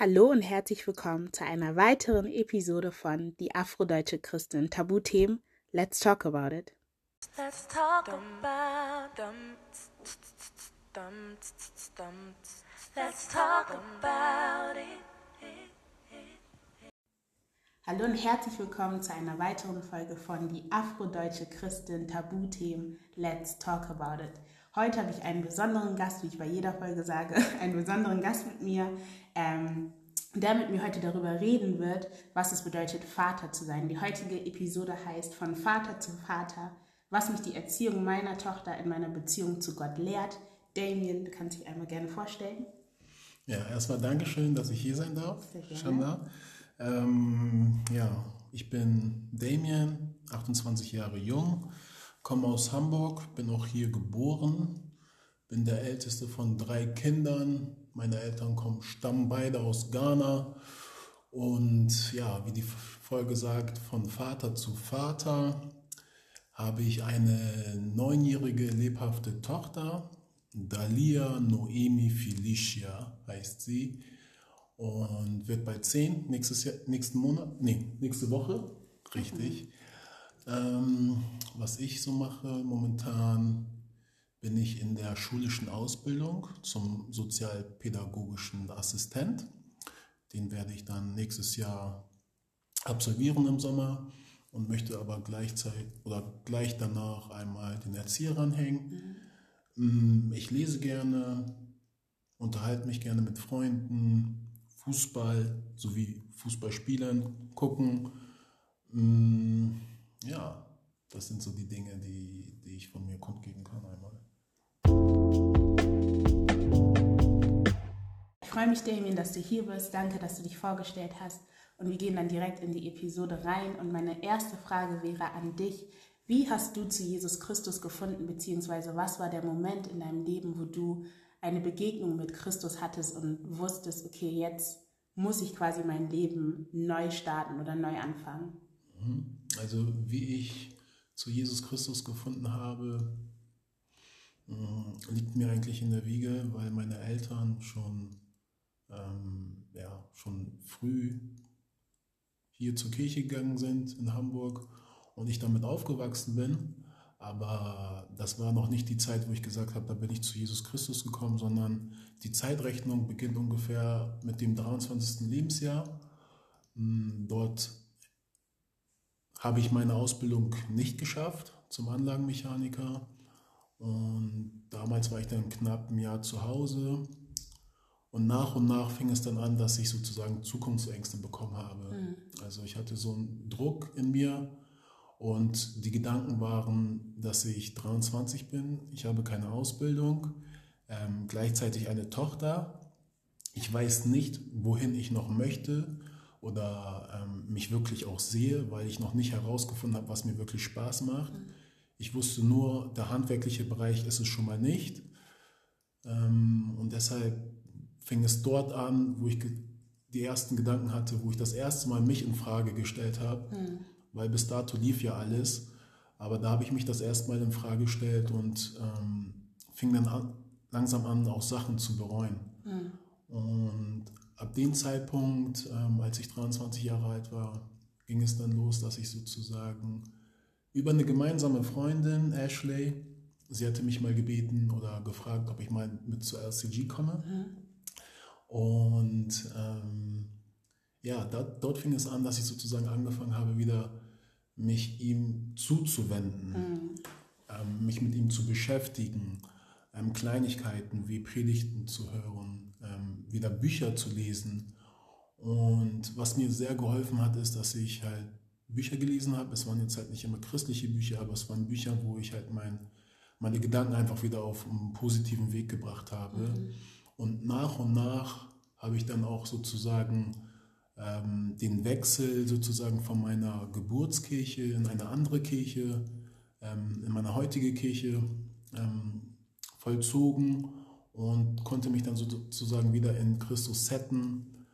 Hallo und herzlich willkommen zu einer weiteren Episode von Die Afrodeutsche Christin Tabuthemen. Let's talk about it. Let's talk about them. Let's talk about it. Hallo und herzlich willkommen zu einer weiteren Folge von Die Afrodeutsche Christin Tabuthemen. Let's talk about it. Heute habe ich einen besonderen Gast, wie ich bei jeder Folge sage, einen besonderen Gast mit mir, ähm, der mit mir heute darüber reden wird, was es bedeutet, Vater zu sein. Die heutige Episode heißt Von Vater zu Vater, was mich die Erziehung meiner Tochter in meiner Beziehung zu Gott lehrt. Damien, du kannst dich einmal gerne vorstellen. Ja, erstmal Dankeschön, dass ich hier sein darf. Sehr gerne. Shanda. Ähm, ja, ich bin Damien, 28 Jahre jung, komme aus Hamburg, bin auch hier geboren, bin der älteste von drei Kindern. Meine Eltern kommen, stammen beide aus Ghana. Und ja, wie die Folge sagt, von Vater zu Vater habe ich eine neunjährige lebhafte Tochter. Dalia Noemi Felicia heißt sie und wird bald zehn nächstes Jahr, nächsten Monat, nee, nächste Woche, richtig. Ähm, was ich so mache momentan, bin ich in der schulischen Ausbildung zum sozialpädagogischen Assistent. Den werde ich dann nächstes Jahr absolvieren im Sommer und möchte aber gleichzeitig oder gleich danach einmal den Erzieher ranhängen. Mm, Ich lese gerne, unterhalte mich gerne mit Freunden, Fußball sowie Fußballspielen, gucken. Mm, Ja, das sind so die Dinge, die, die ich von mir kundgeben kann einmal. Freue mich, Damien, dass du hier bist. Danke, dass du dich vorgestellt hast. Und wir gehen dann direkt in die Episode rein. Und meine erste Frage wäre an dich. Wie hast du zu Jesus Christus gefunden, beziehungsweise was war der Moment in deinem Leben, wo du eine Begegnung mit Christus hattest und wusstest, okay, jetzt muss ich quasi mein Leben neu starten oder neu anfangen? Mhm. Also wie ich zu Jesus Christus gefunden habe, mh, liegt mir eigentlich in der Wiege, weil meine Eltern schon, ähm, ja, schon früh hier zur Kirche gegangen sind in Hamburg und ich damit aufgewachsen bin. Aber das war noch nicht die Zeit, wo ich gesagt habe, da bin ich zu Jesus Christus gekommen, sondern die Zeitrechnung beginnt ungefähr mit dem 23. Lebensjahr. Mm, Dort habe ich meine Ausbildung nicht geschafft zum Anlagenmechaniker. Und damals war ich dann knapp ein Jahr zu Hause. Und nach und nach fing es dann an, dass ich sozusagen Zukunftsängste bekommen habe. Also ich hatte so einen Druck in mir und die Gedanken waren, dass ich 23 bin, ich habe keine Ausbildung, ähm, gleichzeitig eine Tochter. Ich weiß nicht, wohin ich noch möchte oder ähm, mich wirklich auch sehe, weil ich noch nicht herausgefunden habe, was mir wirklich Spaß macht. Ich wusste nur, der handwerkliche Bereich ist es schon mal nicht. Ähm, und deshalb fing es dort an, wo ich die ersten Gedanken hatte, wo ich das erste Mal mich in Frage gestellt habe, weil bis dato lief ja alles. Aber da habe ich mich das erste Mal in Frage gestellt und ähm, fing dann an, langsam an, auch Sachen zu bereuen. Und ab dem Zeitpunkt, ähm, als ich 23 Jahre alt war, ging es dann los, dass ich sozusagen über eine gemeinsame Freundin, Ashley, sie hatte mich mal gebeten oder gefragt, ob ich mal mit zur LCG komme. Und ähm, ja, da, dort fing es an, dass ich sozusagen angefangen habe, wieder mich ihm zuzuwenden, ähm, mich mit ihm zu beschäftigen, ähm, Kleinigkeiten wie Predigten zu hören, ähm, wieder Bücher zu lesen. Und was mir sehr geholfen hat, ist, dass ich halt Bücher gelesen habe. Es waren jetzt halt nicht immer christliche Bücher, aber es waren Bücher, wo ich halt mein, meine Gedanken einfach wieder auf einen positiven Weg gebracht habe. Und nach und nach habe ich dann auch sozusagen ähm, den Wechsel sozusagen von meiner Geburtskirche in eine andere Kirche, ähm, in meine heutige Kirche ähm, vollzogen und konnte mich dann sozusagen wieder in Christus setten.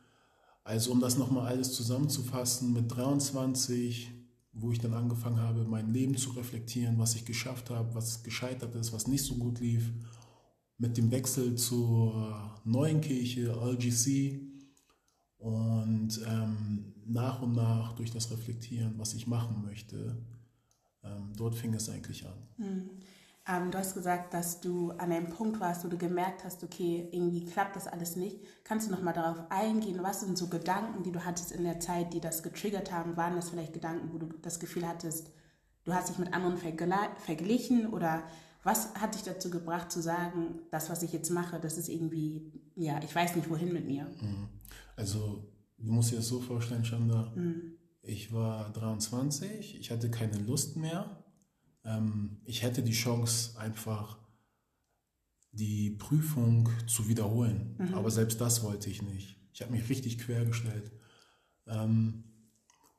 Also um das nochmal alles zusammenzufassen, mit 23, wo ich dann angefangen habe, mein Leben zu reflektieren, was ich geschafft habe, was gescheitert ist, was nicht so gut lief, mit dem Wechsel zur neuen Kirche, LGC Und ähm, nach und nach durch das Reflektieren, was ich machen möchte, ähm, dort fing es eigentlich an. Hm. Ähm, du hast gesagt, dass du an einem Punkt warst, wo du gemerkt hast, okay, irgendwie klappt das alles nicht. Kannst du noch mal darauf eingehen? Was sind so Gedanken, die du hattest in der Zeit, die das getriggert haben? Waren das vielleicht Gedanken, wo du das Gefühl hattest, du hast dich mit anderen verglichen oder was hat dich dazu gebracht zu sagen, das, was ich jetzt mache, das ist irgendwie, ja, ich weiß nicht, wohin mit mir? Mhm. Also, du musst dir das so vorstellen, Chanda, mhm. ich war 23, ich hatte keine Lust mehr ähm, ich hätte die Chance, einfach die Prüfung zu wiederholen. Mhm. Aber selbst das wollte ich nicht. Ich habe mich richtig quergestellt. Ähm,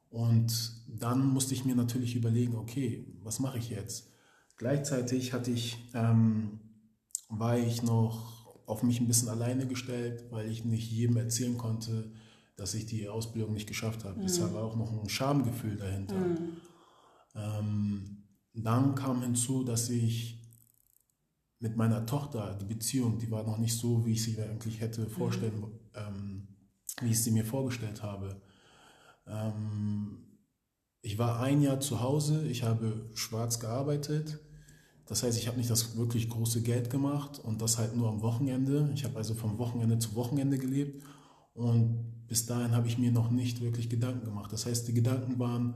und dann musste ich mir natürlich überlegen, okay, was mache ich jetzt? Gleichzeitig hatte ich, ähm, war ich noch auf mich ein bisschen alleine gestellt, weil ich nicht jedem erzählen konnte, dass ich die Ausbildung nicht geschafft habe. Mhm. Deshalb war auch noch ein Schamgefühl dahinter. Mhm. Ähm, dann kam hinzu, dass ich mit meiner Tochter, die Beziehung, die war noch nicht so, wie ich sie eigentlich hätte vorstellen, mhm. ähm, wie ich sie mir vorgestellt habe. Ähm, ich war ein Jahr zu Hause, ich habe schwarz gearbeitet. Das heißt, ich habe nicht das wirklich große Geld gemacht und das halt nur am Wochenende. Ich habe also vom Wochenende zu Wochenende gelebt und bis dahin habe ich mir noch nicht wirklich Gedanken gemacht. Das heißt, die Gedanken waren,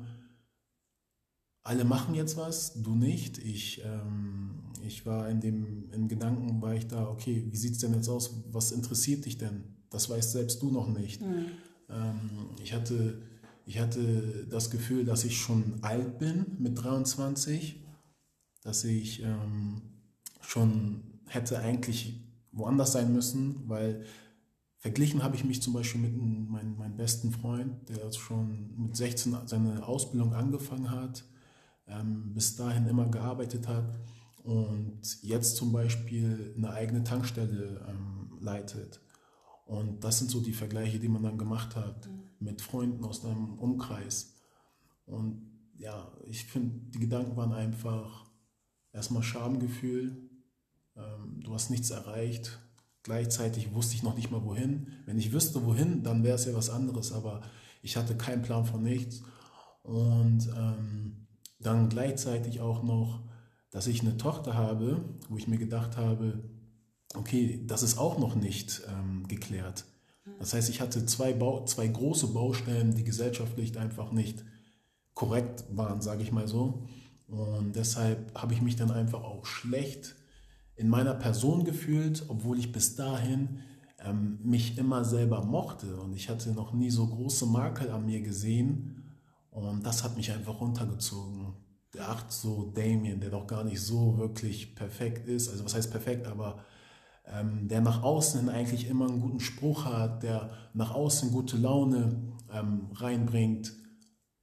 alle machen jetzt was, du nicht. Ich, ähm, ich war in dem in Gedanken, war ich da, okay, wie sieht es denn jetzt aus? Was interessiert dich denn? Das weißt selbst du noch nicht. Mhm. Ähm, ich, hatte, ich hatte das Gefühl, dass ich schon alt bin mit 23, dass ich ähm, schon hätte eigentlich woanders sein müssen, weil verglichen habe ich mich zum Beispiel mit meinem, meinem besten Freund, der schon mit 16 seine Ausbildung angefangen hat ähm, bis dahin immer gearbeitet hat und jetzt zum Beispiel eine eigene Tankstelle ähm, leitet. Und das sind so die Vergleiche, die man dann gemacht hat mhm. mit Freunden aus deinem Umkreis. Und ja, ich finde, die Gedanken waren einfach erstmal Schamgefühl. Ähm, du hast nichts erreicht. Gleichzeitig wusste ich noch nicht mal wohin. Wenn ich wüsste wohin, dann wäre es ja was anderes. Aber ich hatte keinen Plan von nichts. Und ähm, dann gleichzeitig auch noch, dass ich eine Tochter habe, wo ich mir gedacht habe, okay, das ist auch noch nicht ähm, geklärt. Das heißt, ich hatte zwei, Bau, zwei große Baustellen, die gesellschaftlich einfach nicht korrekt waren, sage ich mal so. Und deshalb habe ich mich dann einfach auch schlecht in meiner Person gefühlt, obwohl ich bis dahin ähm, mich immer selber mochte. Und ich hatte noch nie so große Makel an mir gesehen, und das hat mich einfach runtergezogen. Der acht so Damien, der doch gar nicht so wirklich perfekt ist. Also was heißt perfekt, aber ähm, der nach außen eigentlich immer einen guten Spruch hat, der nach außen gute Laune ähm, reinbringt,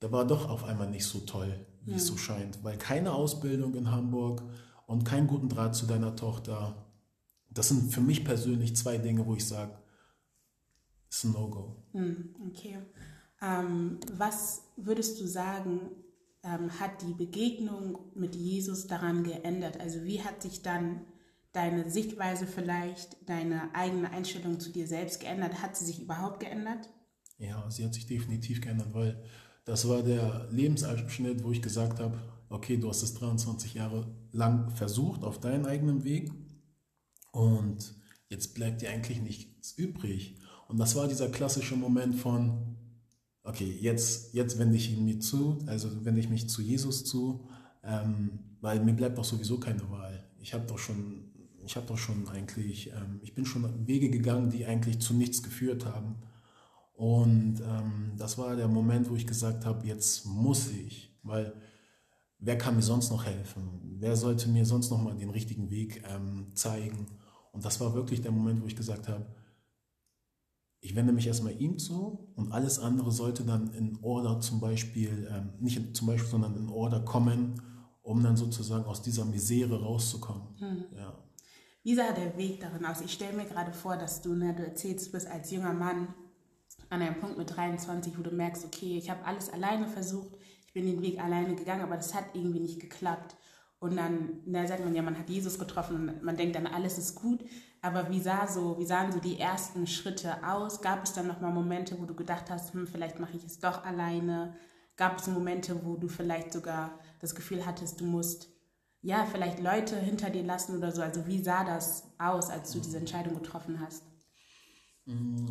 der war doch auf einmal nicht so toll, wie ja. es so scheint. Weil keine Ausbildung in Hamburg und keinen guten Draht zu deiner Tochter, das sind für mich persönlich zwei Dinge, wo ich sage, ist ein No-Go. Hm, okay. Ähm, was würdest du sagen, ähm, hat die Begegnung mit Jesus daran geändert? Also wie hat sich dann deine Sichtweise vielleicht, deine eigene Einstellung zu dir selbst geändert? Hat sie sich überhaupt geändert? Ja, sie hat sich definitiv geändert, weil das war der Lebensabschnitt, wo ich gesagt habe, okay, du hast es 23 Jahre lang versucht auf deinen eigenen Weg und jetzt bleibt dir eigentlich nichts übrig. Und das war dieser klassische Moment von, okay, jetzt, jetzt wende ich ihn mir zu, also wende ich mich zu Jesus zu, ähm, weil mir bleibt doch sowieso keine Wahl. Ich habe doch schon, ich habe doch schon eigentlich, ähm, ich bin schon Wege gegangen, die eigentlich zu nichts geführt haben. Und ähm, das war der Moment, wo ich gesagt habe, jetzt muss ich, weil wer kann mir sonst noch helfen? Wer sollte mir sonst noch mal den richtigen Weg ähm, zeigen? Und das war wirklich der Moment, wo ich gesagt habe, ich wende mich erstmal ihm zu und alles andere sollte dann in Order zum Beispiel, ähm, nicht zum Beispiel, sondern in Order kommen, um dann sozusagen aus dieser Misere rauszukommen. Mhm. Ja. Wie sah der Weg darin aus? Ich stelle mir gerade vor, dass du, ne, du erzählst, du bist als junger Mann an einem Punkt mit 23, wo du merkst, okay, ich habe alles alleine versucht, ich bin den Weg alleine gegangen, aber das hat irgendwie nicht geklappt. und dann, na, sagt man ja, man hat Jesus getroffen und man denkt dann, alles ist gut. Aber wie, sah so, wie sahen so die ersten Schritte aus? Gab es dann nochmal Momente, wo du gedacht hast, hm, vielleicht mache ich es doch alleine? Gab es Momente, wo du vielleicht sogar das Gefühl hattest, du musst ja vielleicht Leute hinter dir lassen oder so? Also wie sah das aus, als du diese Entscheidung getroffen hast?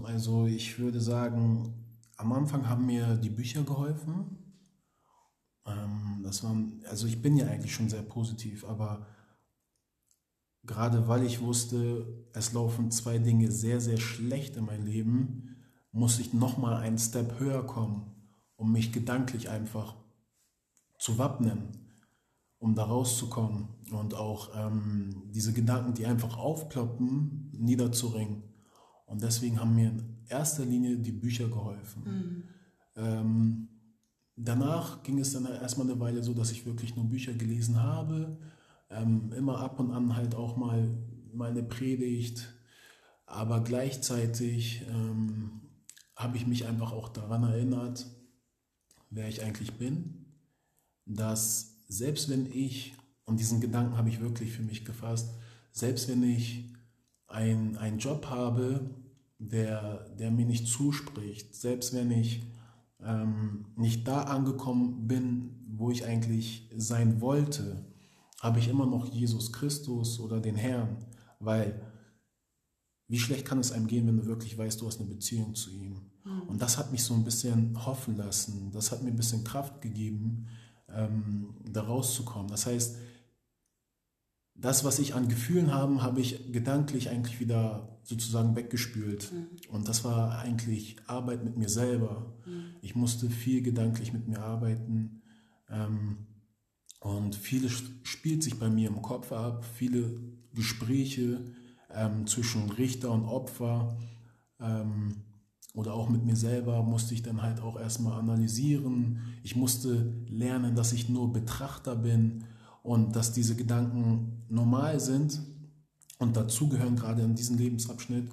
Also ich würde sagen, am Anfang haben mir die Bücher geholfen. Ähm, das waren, also ich bin ja eigentlich schon sehr positiv, aber gerade weil ich wusste, es laufen zwei Dinge sehr, sehr schlecht in meinem Leben, musste ich nochmal einen Step höher kommen, um mich gedanklich einfach zu wappnen, um da rauszukommen und auch ähm, diese Gedanken, die einfach aufploppen, niederzuringen. Und deswegen haben mir in erster Linie die Bücher geholfen. Mhm. Ähm, danach ging es dann erstmal eine Weile so, dass ich wirklich nur Bücher gelesen habe. Ähm, immer ab und an halt auch mal, mal eine Predigt. Aber gleichzeitig ähm, habe ich mich einfach auch daran erinnert, wer ich eigentlich bin. Dass selbst wenn ich, und diesen Gedanken habe ich wirklich für mich gefasst, selbst wenn ich einen Job habe, der, der mir nicht zuspricht, selbst wenn ich ähm, nicht da angekommen bin, wo ich eigentlich sein wollte, habe ich immer noch Jesus Christus oder den Herrn, weil wie schlecht kann es einem gehen, wenn du wirklich weißt, du hast eine Beziehung zu ihm. Mhm. Und das hat mich so ein bisschen hoffen lassen, das hat mir ein bisschen Kraft gegeben, ähm, da rauszukommen. Das heißt, das, was ich an Gefühlen habe, habe ich gedanklich eigentlich wieder sozusagen weggespült. Mhm. Und das war eigentlich Arbeit mit mir selber. Mhm. Ich musste viel gedanklich mit mir arbeiten. Ähm, und vieles spielt sich bei mir im Kopf ab, viele Gespräche ähm, zwischen Richter und Opfer ähm, oder auch mit mir selber musste ich dann halt auch erstmal analysieren. Ich musste lernen, dass ich nur Betrachter bin und dass diese Gedanken normal sind und dazugehören gerade in diesem Lebensabschnitt.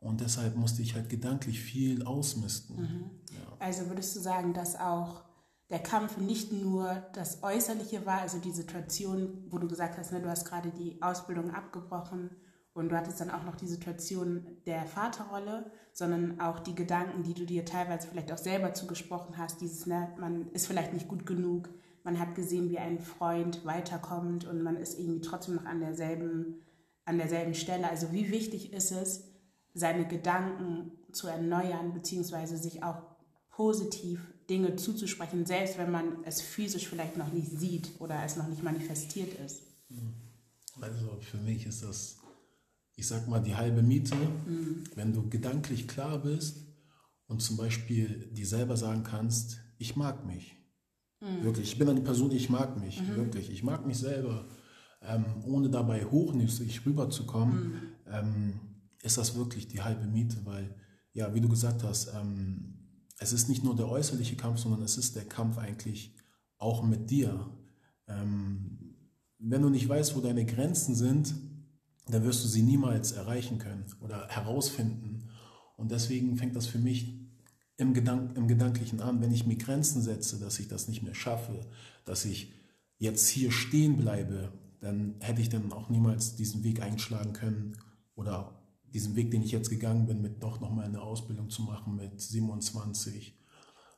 Und deshalb musste ich halt gedanklich viel ausmisten. Mhm. Ja. Also würdest du sagen, dass auch der Kampf nicht nur das Äußerliche war, also die Situation, wo du gesagt hast, ne, du hast gerade die Ausbildung abgebrochen und du hattest dann auch noch die Situation der Vaterrolle, sondern auch die Gedanken, die du dir teilweise vielleicht auch selber zugesprochen hast, dieses, ne, man ist vielleicht nicht gut genug, man hat gesehen, wie ein Freund weiterkommt und man ist irgendwie trotzdem noch an derselben, an derselben Stelle. Also wie wichtig ist es, seine Gedanken zu erneuern, beziehungsweise sich auch positiv Dinge zuzusprechen, selbst wenn man es physisch vielleicht noch nicht sieht oder es noch nicht manifestiert ist. Also für mich ist das, ich sag mal, die halbe Miete, mhm. wenn du gedanklich klar bist und zum Beispiel dir selber sagen kannst, ich mag mich. Mhm. Wirklich, ich bin eine Person, ich mag mich, mhm. wirklich. Ich mag mich selber. Ähm, ohne dabei hochnüssig rüberzukommen, mhm. ähm, ist das wirklich die halbe Miete, weil, ja, wie du gesagt hast, ähm, es ist nicht nur der äußerliche Kampf, sondern es ist der Kampf eigentlich auch mit dir. Ähm, wenn du nicht weißt, wo deine Grenzen sind, dann wirst du sie niemals erreichen können oder herausfinden. Und deswegen fängt das für mich im, Gedank im Gedanklichen an, wenn ich mir Grenzen setze, dass ich das nicht mehr schaffe, dass ich jetzt hier stehen bleibe, dann hätte ich dann auch niemals diesen Weg einschlagen können oder diesen Weg, den ich jetzt gegangen bin, mit doch nochmal eine Ausbildung zu machen mit 27.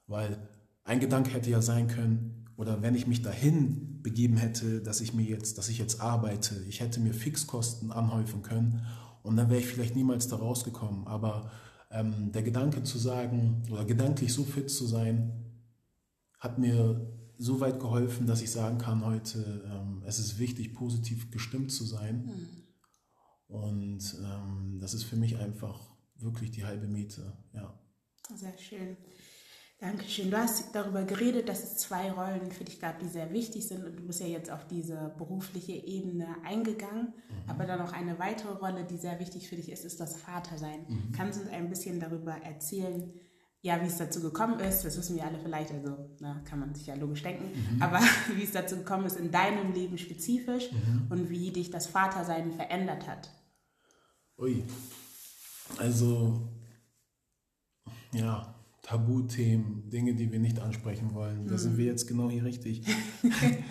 Weil ein Gedanke hätte ja sein können, oder wenn ich mich dahin begeben hätte, dass ich mir jetzt, dass ich jetzt arbeite, ich hätte mir Fixkosten anhäufen können und dann wäre ich vielleicht niemals da rausgekommen. Aber ähm, der Gedanke zu sagen oder gedanklich so fit zu sein, hat mir so weit geholfen, dass ich sagen kann heute, ähm, es ist wichtig, positiv gestimmt zu sein. Mhm. Und ähm, das ist für mich einfach wirklich die halbe Miete. Ja. Sehr schön. Dankeschön. Du hast darüber geredet, dass es zwei Rollen für dich gab, die sehr wichtig sind. Und du bist ja jetzt auf diese berufliche Ebene eingegangen. Mhm. Aber dann noch eine weitere Rolle, die sehr wichtig für dich ist, ist das Vatersein. Mhm. Kannst du uns ein bisschen darüber erzählen, ja, wie es dazu gekommen ist? Das wissen wir alle vielleicht, also na, kann man sich ja logisch denken. Mhm. Aber wie es dazu gekommen ist in deinem Leben spezifisch mhm. und wie dich das Vatersein verändert hat. Ui. Also, ja, Tabuthemen, Dinge, die wir nicht ansprechen wollen. Da sind wir jetzt genau hier richtig.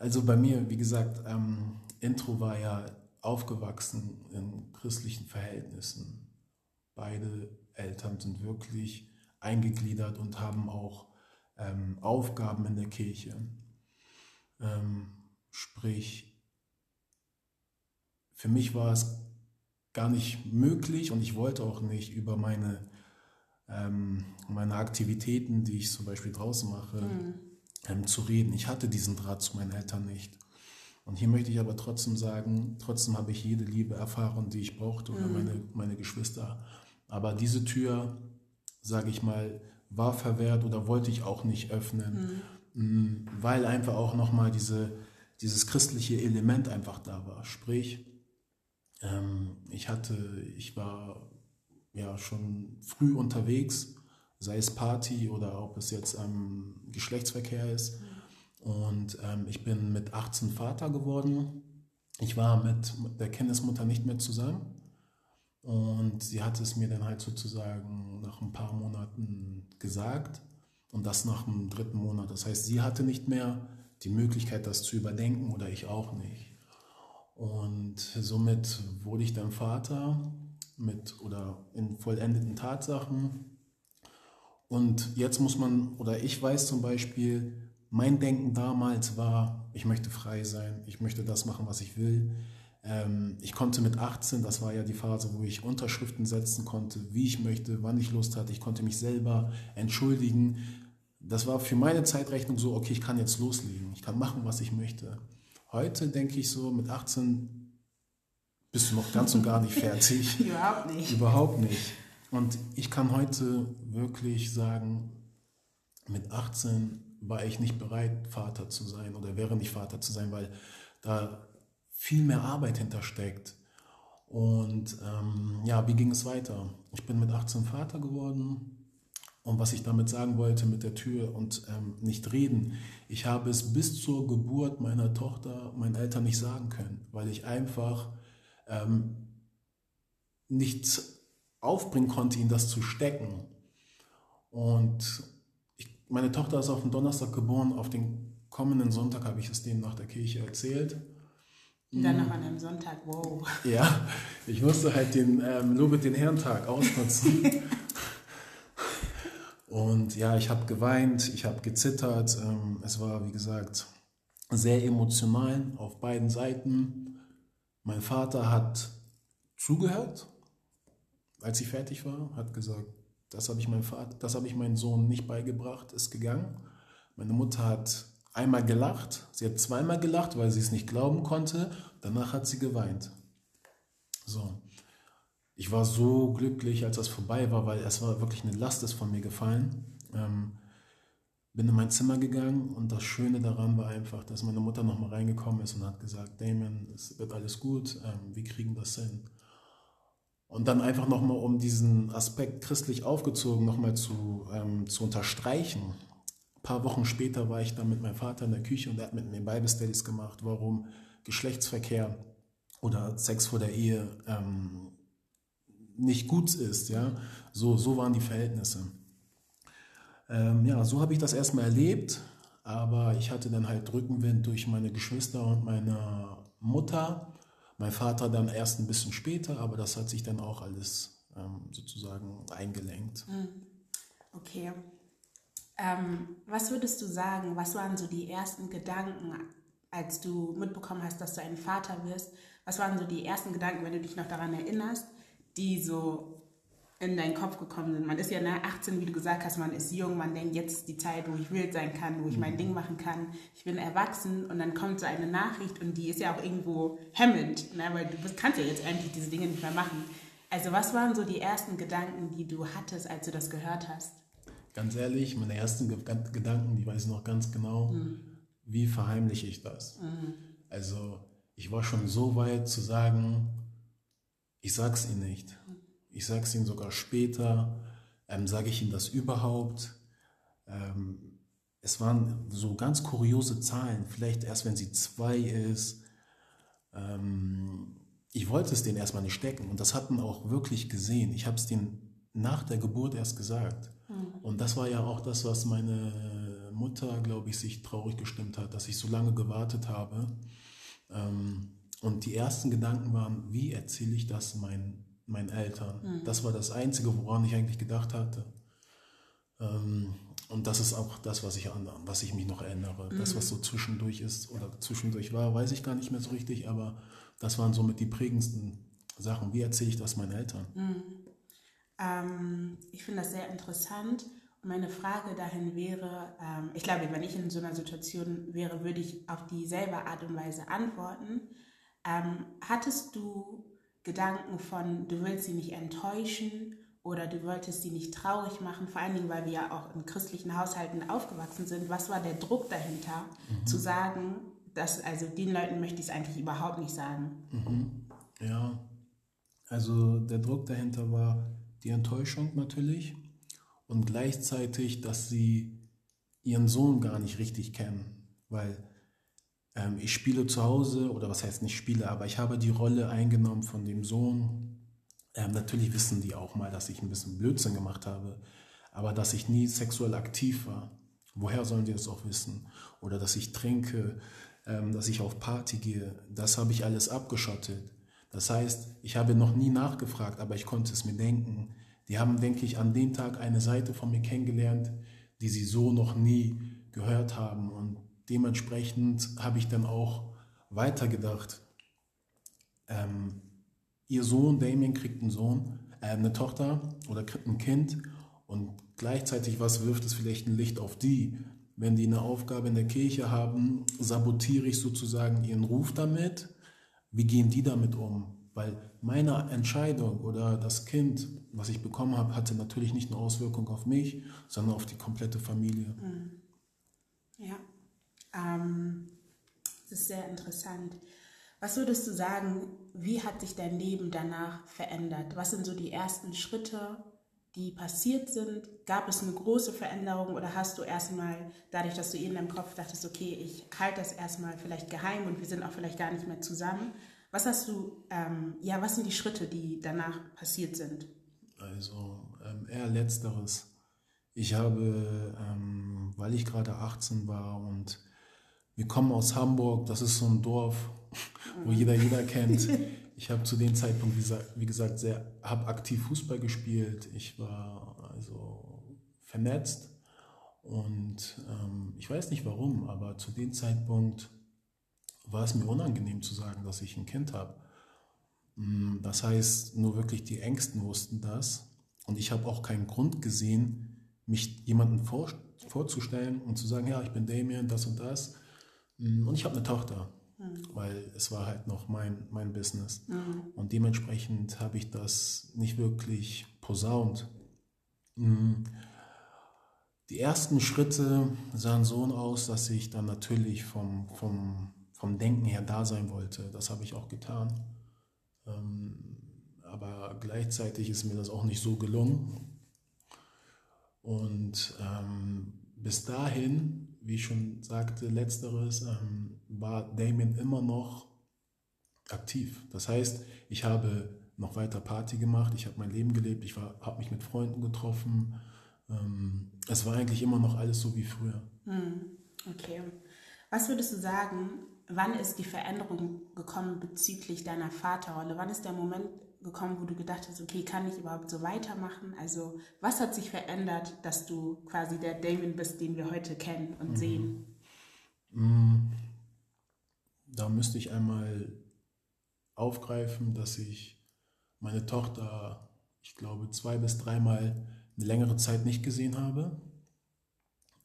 Also bei mir, wie gesagt, ähm, Intro war ja aufgewachsen in christlichen Verhältnissen. Beide Eltern sind wirklich eingegliedert und haben auch ähm, Aufgaben in der Kirche. Ähm, sprich, für mich war es gar nicht möglich und ich wollte auch nicht über meine, ähm, meine Aktivitäten, die ich zum Beispiel draußen mache, mhm. ähm, zu reden. Ich hatte diesen Draht zu meinen Eltern nicht. Und hier möchte ich aber trotzdem sagen, trotzdem habe ich jede Liebe erfahren, die ich brauchte oder mhm. meine, meine Geschwister. Aber diese Tür, sage ich mal, war verwehrt oder wollte ich auch nicht öffnen, mhm. weil einfach auch nochmal diese, dieses christliche Element einfach da war. Sprich, ähm, ich hatte, ich war ja schon früh unterwegs, sei es Party oder ob es jetzt ähm, Geschlechtsverkehr ist. Und ähm, ich bin mit 18 Vater geworden. Ich war mit der Kindesmutter nicht mehr zusammen. Und sie hat es mir dann halt sozusagen nach ein paar Monaten gesagt und das nach dem dritten Monat. Das heißt, sie hatte nicht mehr die Möglichkeit, das zu überdenken oder ich auch nicht. Und somit wurde ich dann Vater mit oder in vollendeten Tatsachen. Und jetzt muss man, oder ich weiß zum Beispiel, mein Denken damals war, ich möchte frei sein, ich möchte das machen, was ich will. Ähm, ich konnte mit 18, das war ja die Phase, wo ich Unterschriften setzen konnte, wie ich möchte, wann ich Lust hatte. Ich konnte mich selber entschuldigen. Das war für meine Zeitrechnung so, okay, ich kann jetzt loslegen, ich kann machen, was ich möchte. Heute denke ich so, mit 18 bist du noch ganz und gar nicht fertig. Überhaupt nicht. Überhaupt nicht. Und ich kann heute wirklich sagen, mit 18 war ich nicht bereit, Vater zu sein oder wäre nicht Vater zu sein, weil da viel mehr Arbeit hintersteckt. Und ähm, ja, wie ging es weiter? Ich bin mit 18 Vater geworden. Und was ich damit sagen wollte mit der Tür und ähm, nicht reden, ich habe es bis zur Geburt meiner Tochter meinen Eltern nicht sagen können, weil ich einfach ähm, nichts aufbringen konnte, ihnen das zu stecken. Und ich, meine Tochter ist auf den Donnerstag geboren, auf den kommenden Sonntag habe ich es denen nach der Kirche erzählt. Dann noch an einem Sonntag, wow. Ja, ich musste halt den ähm, Lobet den Herrentag ausnutzen. Und ja, ich habe geweint, ich habe gezittert. Ähm, es war, wie gesagt, sehr emotional auf beiden Seiten. Mein Vater hat zugehört, als ich fertig war, hat gesagt, das habe ich meinem ich meinem Sohn nicht beigebracht, ist gegangen. Meine Mutter hat einmal gelacht, sie hat zweimal gelacht, weil sie es nicht glauben konnte, danach hat sie geweint. So. Ich war so glücklich, als das vorbei war, weil es war wirklich eine Last ist von mir gefallen. Ähm, bin in mein Zimmer gegangen und das Schöne daran war einfach, dass meine Mutter nochmal reingekommen ist und hat gesagt, Damon, es wird alles gut, ähm, wir kriegen das hin. Und dann einfach nochmal, um diesen Aspekt christlich aufgezogen nochmal zu, ähm, zu unterstreichen, ein paar Wochen später war ich dann mit meinem Vater in der Küche und er hat mit mir Bible Studies gemacht, warum Geschlechtsverkehr oder Sex vor der Ehe ähm, nicht gut ist. Ja? So, so waren die Verhältnisse. Ähm, ja, so habe ich das erstmal erlebt, aber ich hatte dann halt Rückenwind durch meine Geschwister und meine Mutter. Mein Vater dann erst ein bisschen später, aber das hat sich dann auch alles ähm, sozusagen eingelenkt. Hm. Okay. Ähm, was würdest du sagen, was waren so die ersten Gedanken, als du mitbekommen hast, dass du ein Vater wirst? Was waren so die ersten Gedanken, wenn du dich noch daran erinnerst, die so in deinen Kopf gekommen sind? Man ist ja nach 18, wie du gesagt hast, man ist jung, man denkt, jetzt die Zeit, wo ich wild sein kann, wo ich mein mhm. Ding machen kann. Ich bin erwachsen und dann kommt so eine Nachricht und die ist ja auch irgendwo hemmend, ne? weil du kannst ja jetzt eigentlich diese Dinge nicht mehr machen. Also was waren so die ersten Gedanken, die du hattest, als du das gehört hast? ganz ehrlich, meine ersten Gedanken, die weiß ich noch ganz genau, mhm. wie verheimliche ich das? Mhm. Also ich war schon so weit zu sagen, ich sag's ihnen nicht. Ich sag's ihnen sogar später. Ähm, Sage ich ihnen das überhaupt? Ähm, es waren so ganz kuriose Zahlen, vielleicht erst wenn sie zwei ist. Ähm, ich wollte es denen erstmal nicht stecken und das hatten auch wirklich gesehen. Ich habe es denen nach der Geburt erst gesagt. Mhm. Und das war ja auch das, was meine Mutter, glaube ich, sich traurig gestimmt hat, dass ich so lange gewartet habe. Ähm, und die ersten Gedanken waren, wie erzähle ich das meinen, meinen Eltern? Mhm. Das war das Einzige, woran ich eigentlich gedacht hatte. Ähm, und das ist auch das, was ich, an, was ich mich noch erinnere. Mhm. Das, was so zwischendurch ist oder zwischendurch war, weiß ich gar nicht mehr so richtig, aber das waren somit die prägendsten Sachen. Wie erzähle ich das meinen Eltern? Mhm. Ähm, ich finde das sehr interessant. Und meine Frage dahin wäre, ähm, ich glaube, wenn ich in so einer Situation wäre, würde ich auf dieselbe Art und Weise antworten. Ähm, hattest du Gedanken von, du willst sie nicht enttäuschen oder du wolltest sie nicht traurig machen, vor allen Dingen, weil wir ja auch in christlichen Haushalten aufgewachsen sind. Was war der Druck dahinter, mhm. zu sagen, dass, also den Leuten möchte ich es eigentlich überhaupt nicht sagen? Mhm. Ja, also der Druck dahinter war die Enttäuschung natürlich und gleichzeitig, dass sie ihren Sohn gar nicht richtig kennen, weil ähm, ich spiele zu Hause oder was heißt nicht spiele, aber ich habe die Rolle eingenommen von dem Sohn. Ähm, natürlich wissen die auch mal, dass ich ein bisschen Blödsinn gemacht habe, aber dass ich nie sexuell aktiv war. Woher sollen die das auch wissen? Oder dass ich trinke, ähm, dass ich auf Party gehe, das habe ich alles abgeschottet. Das heißt, ich habe noch nie nachgefragt, aber ich konnte es mir denken. Die haben, denke ich, an dem Tag eine Seite von mir kennengelernt, die sie so noch nie gehört haben. Und dementsprechend habe ich dann auch weitergedacht. Ähm, ihr Sohn, Damien, kriegt einen Sohn, äh, eine Tochter oder kriegt ein Kind und gleichzeitig, was wirft es vielleicht ein Licht auf die? Wenn die eine Aufgabe in der Kirche haben, sabotiere ich sozusagen ihren Ruf damit. Wie gehen die damit um? Weil meine Entscheidung oder das Kind, was ich bekommen habe, hatte natürlich nicht eine Auswirkung auf mich, sondern auf die komplette Familie. Mhm. Ja, ähm, das ist sehr interessant. Was würdest du sagen, wie hat sich dein Leben danach verändert? Was sind so die ersten Schritte, die passiert sind? Gab es eine große Veränderung oder hast du erstmal, dadurch, dass du in deinem Kopf dachtest, okay, ich halte das erstmal vielleicht geheim und wir sind auch vielleicht gar nicht mehr zusammen, was hast du, ähm, ja, was sind die Schritte, die danach passiert sind? Also ähm, eher letzteres. Ich habe, ähm, weil ich gerade 18 war und wir kommen aus Hamburg, das ist so ein Dorf, wo jeder jeder kennt. Ich habe zu dem Zeitpunkt, wie gesagt, sehr, habe aktiv Fußball gespielt. Ich war also vernetzt und ähm, ich weiß nicht warum, aber zu dem Zeitpunkt war es mir unangenehm zu sagen, dass ich ein Kind habe. Mm, das heißt, nur wirklich die Ängsten wussten das. Und ich habe auch keinen Grund gesehen, mich jemandem vor, vorzustellen und zu sagen, ja, ich bin Damien, das und das. Mm, und ich habe eine Tochter, mhm. weil es war halt noch mein, mein Business. Mhm. Und dementsprechend habe ich das nicht wirklich posaunt. Mm, die ersten Schritte sahen so aus, dass ich dann natürlich vom, vom vom Denken her da sein wollte. Das habe ich auch getan. Ähm, aber gleichzeitig ist mir das auch nicht so gelungen. Und ähm, bis dahin, wie ich schon sagte, letzteres, ähm, war Damien immer noch aktiv. Das heißt, ich habe noch weiter Party gemacht, ich habe mein Leben gelebt, ich habe mich mit Freunden getroffen. Ähm, es war eigentlich immer noch alles so wie früher. Hm, okay. Was würdest du sagen, wann ist die Veränderung gekommen bezüglich deiner Vaterrolle? Wann ist der Moment gekommen, wo du gedacht hast, okay, kann ich überhaupt so weitermachen? Also was hat sich verändert, dass du quasi der Damon bist, den wir heute kennen und mhm. sehen? Mm. Da müsste ich einmal aufgreifen, dass ich meine Tochter, ich glaube, zwei bis dreimal eine längere Zeit nicht gesehen habe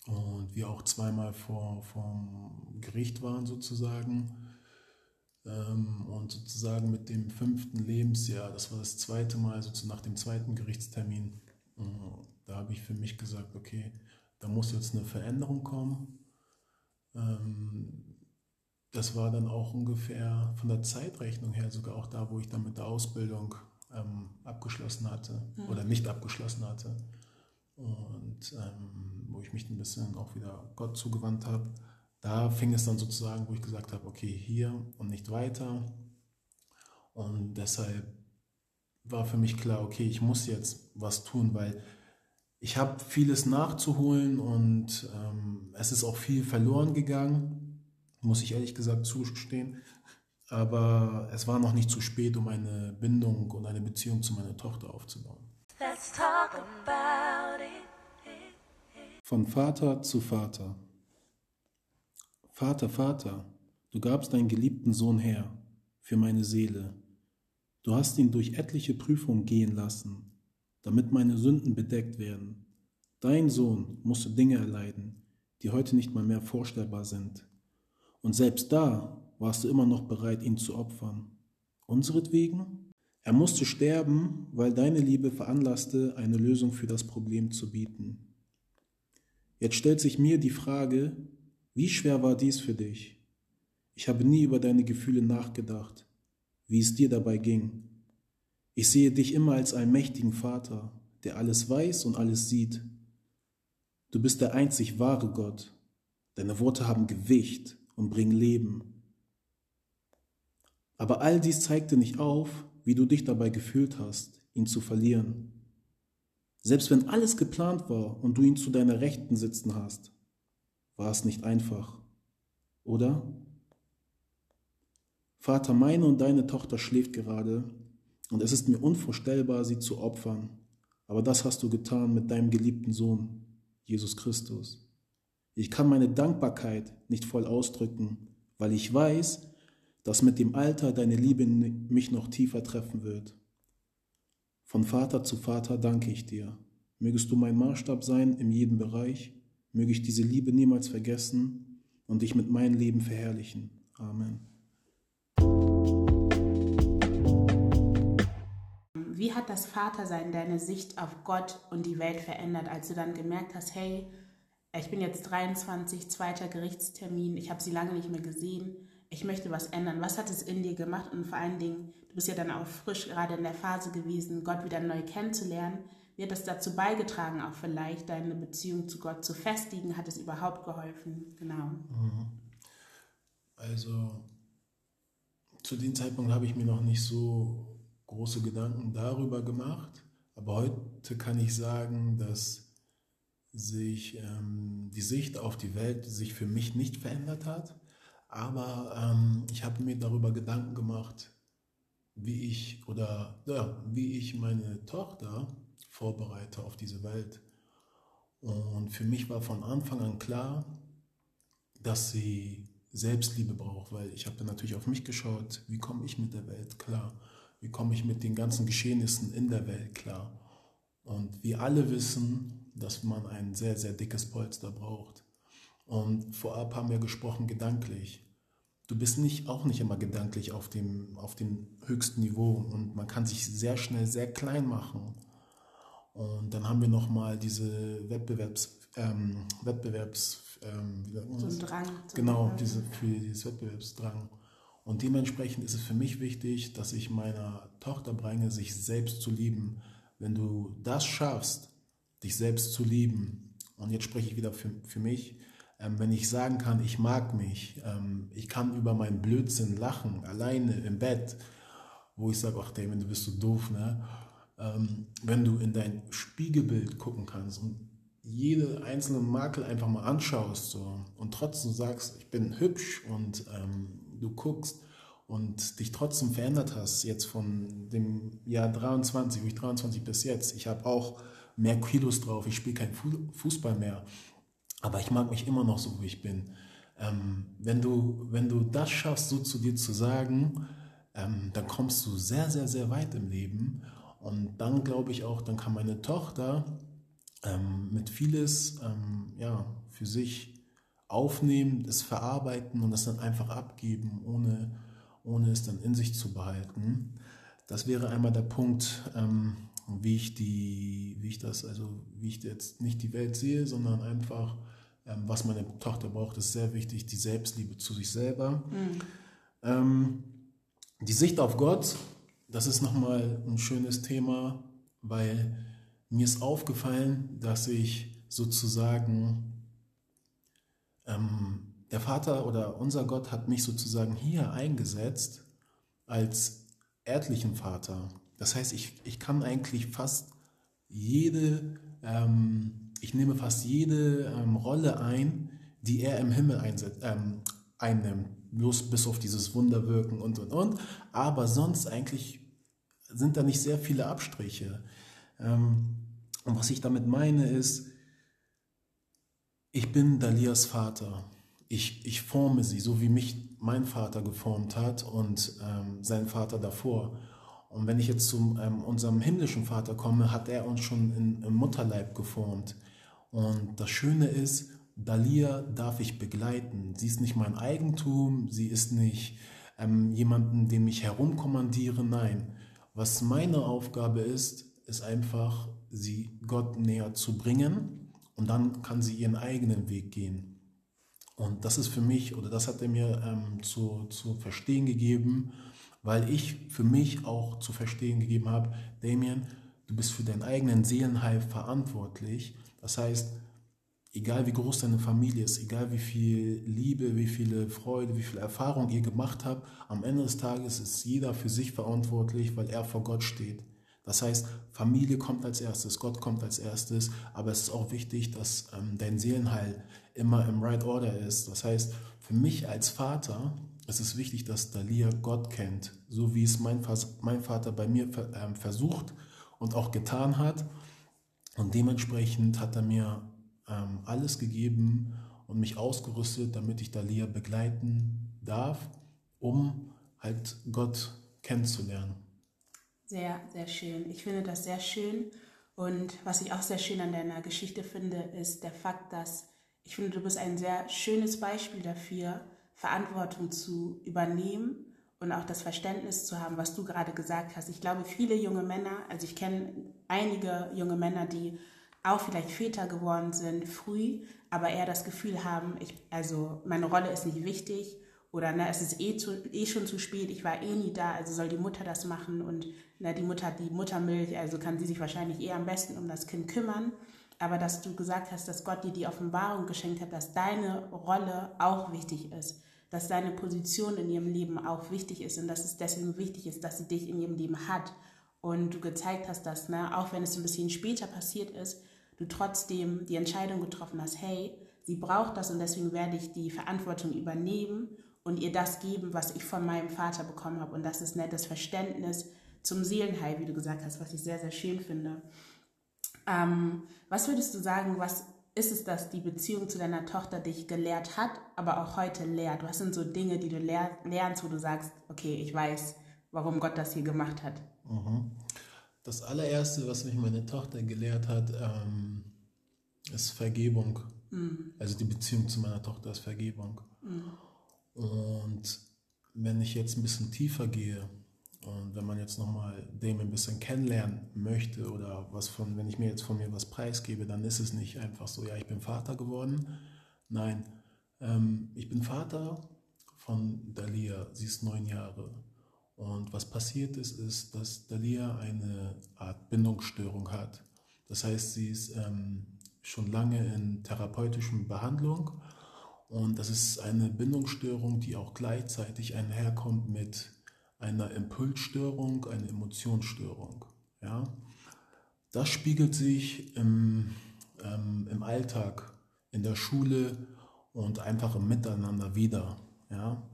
und wir auch zweimal vor vom Gericht waren sozusagen und sozusagen mit dem fünften Lebensjahr, das war das zweite Mal, sozusagen nach dem zweiten Gerichtstermin, äh, da habe ich für mich gesagt, okay, da muss jetzt eine Veränderung kommen. Ähm, das war dann auch ungefähr von der Zeitrechnung her sogar auch da, wo ich dann mit der Ausbildung ähm, abgeschlossen hatte mhm. oder nicht abgeschlossen hatte. Und ähm, wo ich mich ein bisschen auch wieder Gott zugewandt habe, da fing es dann sozusagen, wo ich gesagt habe, okay, hier und nicht weiter. Und deshalb war für mich klar, okay, ich muss jetzt was tun, weil ich habe vieles nachzuholen und ähm, es ist auch viel verloren gegangen, muss ich ehrlich gesagt zustehen. Aber es war noch nicht zu spät, um eine Bindung und eine Beziehung zu meiner Tochter aufzubauen. Let's talk about it. Von Vater zu Vater. Vater, Vater, du gabst deinen geliebten Sohn her für meine Seele. Du hast ihn durch etliche Prüfungen gehen lassen, damit meine Sünden bedeckt werden. Dein Sohn musste Dinge erleiden, die heute nicht mal mehr vorstellbar sind. Und selbst da warst du immer noch bereit, ihn zu opfern. Unseretwegen? Er musste sterben, weil deine Liebe veranlasste, eine Lösung für das Problem zu bieten. Jetzt stellt sich mir die Frage, wie schwer war dies für dich? Ich habe nie über deine Gefühle nachgedacht, wie es dir dabei ging. Ich sehe dich immer als einen mächtigen Vater, der alles weiß und alles sieht. Du bist der einzig wahre Gott. Deine Worte haben Gewicht und bringen Leben. Aber all dies zeigte nicht auf, wie du dich dabei gefühlt hast, ihn zu verlieren. Selbst wenn alles geplant war und du ihn zu deiner Rechten sitzen hast, war es nicht einfach, oder? Vater, meine und deine Tochter schläft gerade und es ist mir unvorstellbar, sie zu opfern, aber das hast du getan mit deinem geliebten Sohn, Jesus Christus. Ich kann meine Dankbarkeit nicht voll ausdrücken, weil ich weiß, dass mit dem Alter deine Liebe mich noch tiefer treffen wird. Von Vater zu Vater danke ich dir. Mögest du mein Maßstab sein in jedem Bereich, möge ich diese Liebe niemals vergessen und dich mit meinem Leben verherrlichen. Amen. Wie hat das Vatersein deine Sicht auf Gott und die Welt verändert, als du dann gemerkt hast, hey, ich bin jetzt 23, zweiter Gerichtstermin, ich habe sie lange nicht mehr gesehen, ich möchte was ändern. Was hat es in dir gemacht? Und vor allen Dingen, du bist ja dann auch frisch gerade in der Phase gewesen, Gott wieder neu kennenzulernen. Hat das dazu beigetragen, auch vielleicht deine Beziehung zu Gott zu festigen? Hat es überhaupt geholfen? Genau. Also zu dem Zeitpunkt habe ich mir noch nicht so große Gedanken darüber gemacht, aber heute kann ich sagen, dass sich ähm, die Sicht auf die Welt sich für mich nicht verändert hat, aber ähm, ich habe mir darüber Gedanken gemacht, wie ich oder ja, wie ich meine Tochter vorbereite auf diese Welt. Und für mich war von Anfang an klar, dass sie Selbstliebe braucht, weil ich habe dann natürlich auf mich geschaut, wie komme ich mit der Welt klar, wie komme ich mit den ganzen Geschehnissen in der Welt klar. Und wir alle wissen, dass man ein sehr, sehr dickes Polster braucht. Und vorab haben wir gesprochen gedanklich. Du bist nicht, auch nicht immer gedanklich auf dem, auf dem höchsten Niveau und man kann sich sehr schnell sehr klein machen. Und dann haben wir nochmal diese Wettbewerbs, ähm, Wettbewerbs, ähm, wie sagt man So das? Drang. zum Genau, diese, für dieses Wettbewerbsdrang. Und dementsprechend ist es für mich wichtig, dass ich meiner Tochter bringe, sich selbst zu lieben. Wenn du das schaffst, dich selbst zu lieben, und jetzt spreche ich wieder für, für mich, ähm, wenn ich sagen kann, ich mag mich, ähm, ich kann über meinen Blödsinn lachen, alleine im Bett, wo ich sage, ach Damon, du bist so doof, ne? Ähm, wenn du in dein Spiegelbild gucken kannst und jede einzelne Makel einfach mal anschaust so, und trotzdem sagst, ich bin hübsch und ähm, du guckst und dich trotzdem verändert hast, jetzt von dem Jahr 23, wo ich 23 bis jetzt. Ich habe auch mehr Kilos drauf, ich spiele kein Fu- Fußball mehr, aber ich mag mich immer noch so, wie ich bin. Ähm, wenn, du, wenn du das schaffst, so zu dir zu sagen, ähm, dann kommst du sehr, sehr, sehr weit im Leben. Und dann glaube ich auch, dann kann meine Tochter ähm, mit vieles ähm, ja, für sich aufnehmen, es verarbeiten und es dann einfach abgeben, ohne, ohne es dann in sich zu behalten. Das wäre einmal der Punkt, ähm, wie ich die, wie ich das, also wie ich jetzt nicht die Welt sehe, sondern einfach, ähm, was meine Tochter braucht, ist sehr wichtig, die Selbstliebe zu sich selber. Ähm, die Sicht auf Gott, das ist nochmal ein schönes Thema, weil mir ist aufgefallen, dass ich sozusagen, ähm, der Vater oder unser Gott hat mich sozusagen hier eingesetzt als erdlichen Vater. Das heißt, ich, ich kann eigentlich fast jede ähm, ich nehme fast jede ähm, Rolle ein, die er im Himmel einsetzt, ähm, einnimmt. Bloß bis auf dieses Wunderwirken und und und. Aber sonst eigentlich sind da nicht sehr viele Abstriche. Ähm, und was ich damit meine ist, ich bin Dalias Vater. Ich, ich forme sie, so wie mich mein Vater geformt hat und ähm, sein Vater davor. Und wenn ich jetzt zu ähm, unserem himmlischen Vater komme, hat er uns schon in, im Mutterleib geformt. Und das Schöne ist, Dalia darf ich begleiten. Sie ist nicht mein Eigentum, sie ist nicht ähm, jemanden, den ich herumkommandiere. Nein, was meine Aufgabe ist, ist einfach, sie Gott näher zu bringen und dann kann sie ihren eigenen Weg gehen. Und das ist für mich, oder das hat er mir ähm, zu, zu verstehen gegeben, weil ich für mich auch zu verstehen gegeben habe, Damien, du bist für deinen eigenen Seelenheil verantwortlich. Das heißt, egal wie groß deine Familie ist, egal wie viel Liebe, wie viele Freude, wie viel Erfahrung ihr gemacht habt, am Ende des Tages ist jeder für sich verantwortlich, weil er vor Gott steht. Das heißt, Familie kommt als erstes, Gott kommt als erstes, aber es ist auch wichtig, dass ähm, dein Seelenheil immer im Right Order ist. Das heißt, für mich als Vater ist es wichtig, dass Dalia Gott kennt, so wie es mein, mein Vater bei mir ähm, versucht und auch getan hat. Und dementsprechend hat er mir ähm, alles gegeben und mich ausgerüstet, damit ich Dalia begleiten darf, um halt Gott kennenzulernen. Sehr, sehr schön. Ich finde das sehr schön. Und was ich auch sehr schön an deiner Geschichte finde, ist der Fakt, dass ich finde, du bist ein sehr schönes Beispiel dafür, Verantwortung zu übernehmen und auch das Verständnis zu haben, was du gerade gesagt hast. Ich glaube, viele junge Männer, also ich kenne einige junge Männer, die auch vielleicht Väter geworden sind, früh, aber eher das Gefühl haben, ich, also meine Rolle ist nicht wichtig oder ne, es ist eh, zu, eh schon zu spät, ich war eh nie da, also soll die Mutter das machen und ne, die Mutter hat die Muttermilch, also kann sie sich wahrscheinlich eher am besten um das Kind kümmern. Aber dass du gesagt hast, dass Gott dir die Offenbarung geschenkt hat, dass deine Rolle auch wichtig ist, dass deine Position in ihrem Leben auch wichtig ist und dass es deswegen wichtig ist, dass sie dich in ihrem Leben hat. Und du gezeigt hast, dass, ne, auch wenn es ein bisschen später passiert ist, du trotzdem die Entscheidung getroffen hast, hey, sie braucht das und deswegen werde ich die Verantwortung übernehmen und ihr das geben, was ich von meinem Vater bekommen habe. Und das ist nettes Verständnis zum Seelenheil, wie du gesagt hast, was ich sehr, sehr schön finde. Ähm, was würdest du sagen, was ist es, dass die Beziehung zu deiner Tochter dich gelehrt hat, aber auch heute lehrt? Was sind so Dinge, die du lernst, wo du sagst, okay, ich weiß, warum Gott das hier gemacht hat? Mhm. Das allererste, was mich meine Tochter gelehrt hat, ähm, ist Vergebung. Mhm. Also die Beziehung zu meiner Tochter ist Vergebung. Mhm. Und wenn ich jetzt ein bisschen tiefer gehe und wenn man jetzt nochmal dem ein bisschen kennenlernen möchte oder was von, wenn ich mir jetzt von mir was preisgebe, dann ist es nicht einfach so, ja, ich bin Vater geworden. Nein, ähm, ich bin Vater von Dalia, sie ist neun Jahre. Und was passiert ist, ist, dass Dalia eine Art Bindungsstörung hat. Das heißt, sie ist ähm, schon lange in therapeutischer Behandlung und das ist eine Bindungsstörung, die auch gleichzeitig einherkommt mit einer Impulsstörung, einer Emotionsstörung. Ja? Das spiegelt sich im, ähm, im Alltag, in der Schule und einfach im Miteinander wieder. Ja?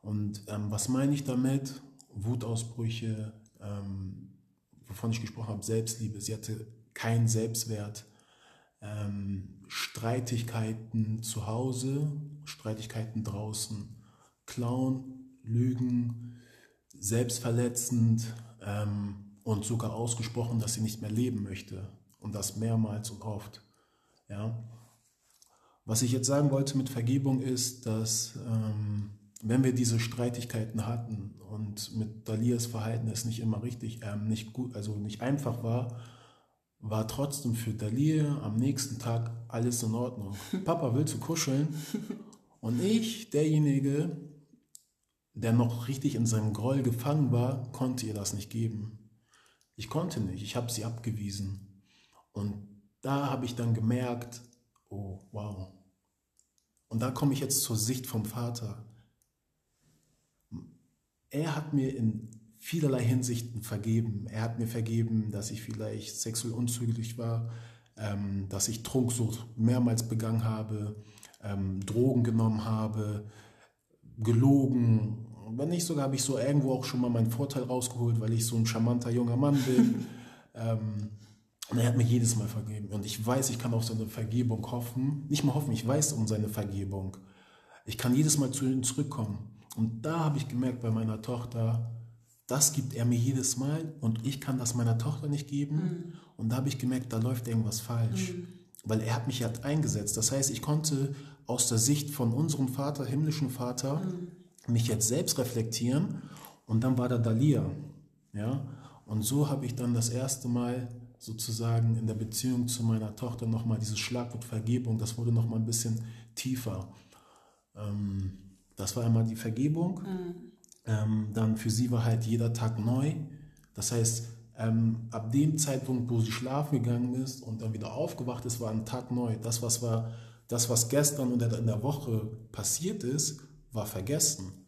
Und ähm, was meine ich damit? Wutausbrüche, ähm, wovon ich gesprochen habe, Selbstliebe. Sie hatte keinen Selbstwert. Ähm, Streitigkeiten zu Hause, Streitigkeiten draußen, Klauen, Lügen, selbstverletzend ähm, und sogar ausgesprochen, dass sie nicht mehr leben möchte. Und das mehrmals und oft. Ja. Was ich jetzt sagen wollte mit Vergebung ist, dass ähm, wenn wir diese Streitigkeiten hatten und mit Dalias Verhalten es nicht immer richtig, ähm, nicht gut, also nicht einfach war, war trotzdem für Dalia am nächsten Tag alles in Ordnung. Papa, willst du kuscheln? Und ich, derjenige, der noch richtig in seinem Groll gefangen war, konnte ihr das nicht geben. Ich konnte nicht, ich habe sie abgewiesen. Und da habe ich dann gemerkt, oh wow. Und da komme ich jetzt zur Sicht vom Vater. Er hat mir in vielerlei Hinsichten vergeben. Er hat mir vergeben, dass ich vielleicht sexuell unzügig war. ähm, dass ich Trunksucht mehrmals begangen habe, ähm, Drogen genommen habe, gelogen. Wenn nicht sogar habe ich so irgendwo auch schon mal meinen Vorteil rausgeholt, weil ich so ein charmanter junger Mann bin. ähm, und er hat mir jedes Mal vergeben. Und ich weiß, ich kann auf seine Vergebung hoffen. Nicht mal hoffen, ich weiß um seine Vergebung. Ich kann jedes Mal zu ihm zurückkommen. Und da habe ich gemerkt bei meiner Tochter, das gibt er mir jedes Mal und ich kann das meiner Tochter nicht geben. Mhm. Und da habe ich gemerkt, da läuft irgendwas falsch. Mhm. Weil er hat mich ja eingesetzt. Das heißt, ich konnte aus der Sicht von unserem Vater, himmlischen Vater, mhm. mich jetzt selbst reflektieren. Und dann war da Dalia. Ja? Und so habe ich dann das erste Mal sozusagen in der Beziehung zu meiner Tochter nochmal dieses Schlagwort Vergebung, das wurde nochmal ein bisschen tiefer. Ähm, das war einmal die Vergebung. Mhm. Ähm, dann für sie war halt jeder Tag neu. Das heißt, ähm, ab dem Zeitpunkt, wo sie schlafen gegangen ist und dann wieder aufgewacht ist, war ein Tag neu. Das, was war, das, was gestern und in der Woche passiert ist, war vergessen.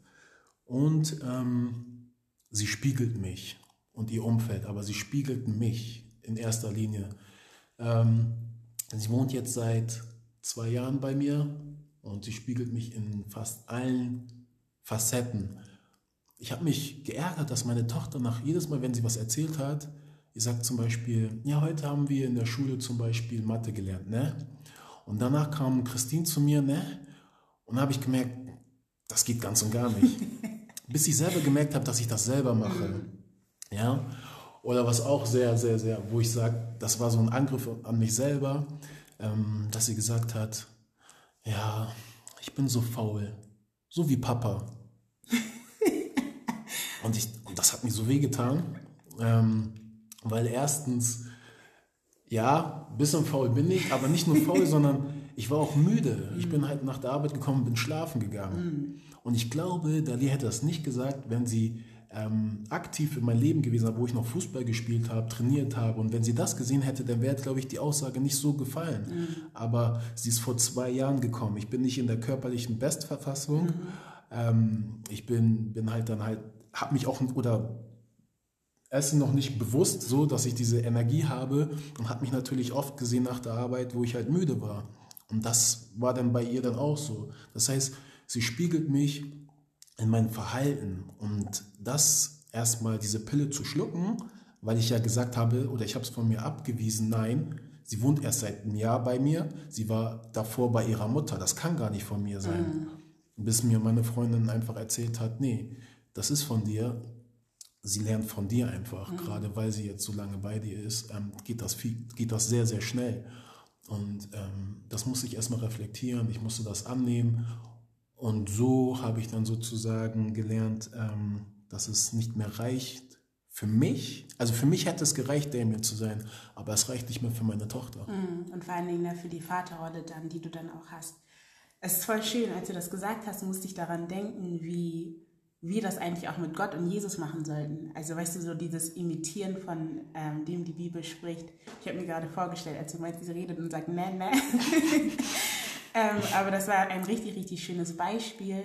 Und ähm, sie spiegelt mich und ihr Umfeld, aber sie spiegelten mich in erster Linie. Ähm, sie wohnt jetzt seit zwei Jahren bei mir und sie spiegelt mich in fast allen Facetten. Ich habe mich geärgert, dass meine Tochter nach jedes Mal, wenn sie was erzählt hat, sie sagt zum Beispiel, ja, heute haben wir in der Schule zum Beispiel Mathe gelernt, ne? Und danach kam Christine zu mir, ne? Und habe ich gemerkt, das geht ganz und gar nicht. Bis ich selber gemerkt habe, dass ich das selber mache. Ja. Oder was auch sehr, sehr, sehr, wo ich sage, das war so ein Angriff an mich selber, ähm, dass sie gesagt hat, ja, ich bin so faul, so wie Papa. und, ich, und das hat mir so wehgetan, ähm, weil erstens, ja, ein bisschen faul bin ich, aber nicht nur faul, sondern ich war auch müde. Ich bin halt nach der Arbeit gekommen, bin schlafen gegangen. Mhm. Und ich glaube, Dali hätte das nicht gesagt, wenn sie ähm, aktiv in meinem Leben gewesen habe, wo ich noch Fußball gespielt habe, trainiert habe. Und wenn sie das gesehen hätte, dann wäre, glaube ich, die Aussage nicht so gefallen. Mhm. Aber sie ist vor zwei Jahren gekommen. Ich bin nicht in der körperlichen Bestverfassung. Mhm. Ähm, ich bin, bin halt dann halt, habe mich auch, oder Essen noch nicht bewusst so, dass ich diese Energie habe und habe mich natürlich oft gesehen nach der Arbeit, wo ich halt müde war. Und das war dann bei ihr dann auch so. Das heißt, sie spiegelt mich in meinem Verhalten und das erstmal diese Pille zu schlucken, weil ich ja gesagt habe oder ich habe es von mir abgewiesen, nein, sie wohnt erst seit einem Jahr bei mir, sie war davor bei ihrer Mutter, das kann gar nicht von mir sein. Mhm. Bis mir meine Freundin einfach erzählt hat, nee, das ist von dir, sie lernt von dir einfach, mhm. gerade weil sie jetzt so lange bei dir ist, ähm, geht, das viel, geht das sehr, sehr schnell. Und ähm, das muss ich erstmal reflektieren, ich musste das annehmen und so habe ich dann sozusagen gelernt, ähm, dass es nicht mehr reicht für mich. Also für mich hätte es gereicht, Damien zu sein, aber es reicht nicht mehr für meine Tochter. Mm, und vor allen Dingen für die Vaterrolle dann, die du dann auch hast. Es ist voll schön, als du das gesagt hast, musste ich daran denken, wie wir das eigentlich auch mit Gott und Jesus machen sollten. Also weißt du, so dieses Imitieren von ähm, dem die Bibel spricht. Ich habe mir gerade vorgestellt, als du meinst, sie redet und sagt, ne, ne. Ähm, aber das war ein richtig, richtig schönes Beispiel,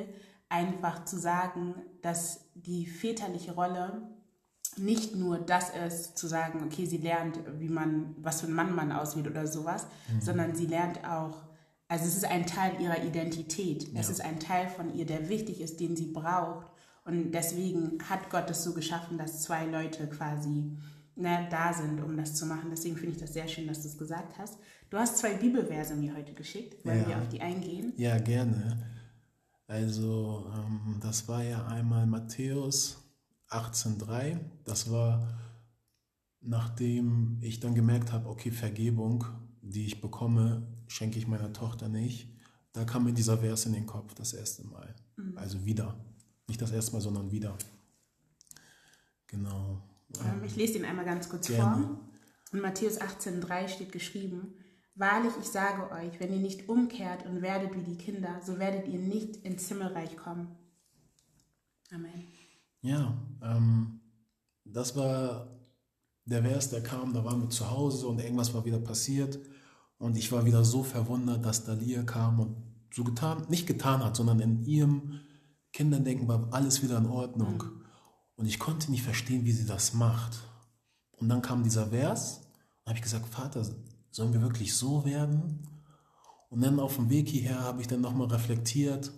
einfach zu sagen, dass die väterliche Rolle nicht nur das ist, zu sagen, okay, sie lernt, wie man, was für ein Mann man auswählt oder sowas, mhm. sondern sie lernt auch, also es ist ein Teil ihrer Identität. Ja. Es ist ein Teil von ihr, der wichtig ist, den sie braucht. Und deswegen hat Gott es so geschaffen, dass zwei Leute quasi ne, da sind, um das zu machen. Deswegen finde ich das sehr schön, dass du es gesagt hast. Du hast zwei Bibelverse mir heute geschickt. Wollen ja. wir auf die eingehen? Ja, gerne. Also, ähm, das war ja einmal Matthäus 18,3. Das war, nachdem ich dann gemerkt habe, okay, Vergebung, die ich bekomme, schenke ich meiner Tochter nicht. Da kam mir dieser Vers in den Kopf das erste Mal. Mhm. Also wieder. Nicht das erste Mal, sondern wieder. Genau. Ähm, ich lese den einmal ganz kurz gerne. vor. In Matthäus 18,3 steht geschrieben, Wahrlich, ich sage euch, wenn ihr nicht umkehrt und werdet wie die Kinder, so werdet ihr nicht ins Himmelreich kommen. Amen. Ja, ähm, das war der Vers, der kam, da waren wir zu Hause und irgendwas war wieder passiert. Und ich war wieder so verwundert, dass Dalia kam und so getan, nicht getan hat, sondern in ihrem Kinderdenken war alles wieder in Ordnung. Mhm. Und ich konnte nicht verstehen, wie sie das macht. Und dann kam dieser Vers und habe ich gesagt, Vater, sollen wir wirklich so werden? Und dann auf dem Weg hierher habe ich dann nochmal reflektiert,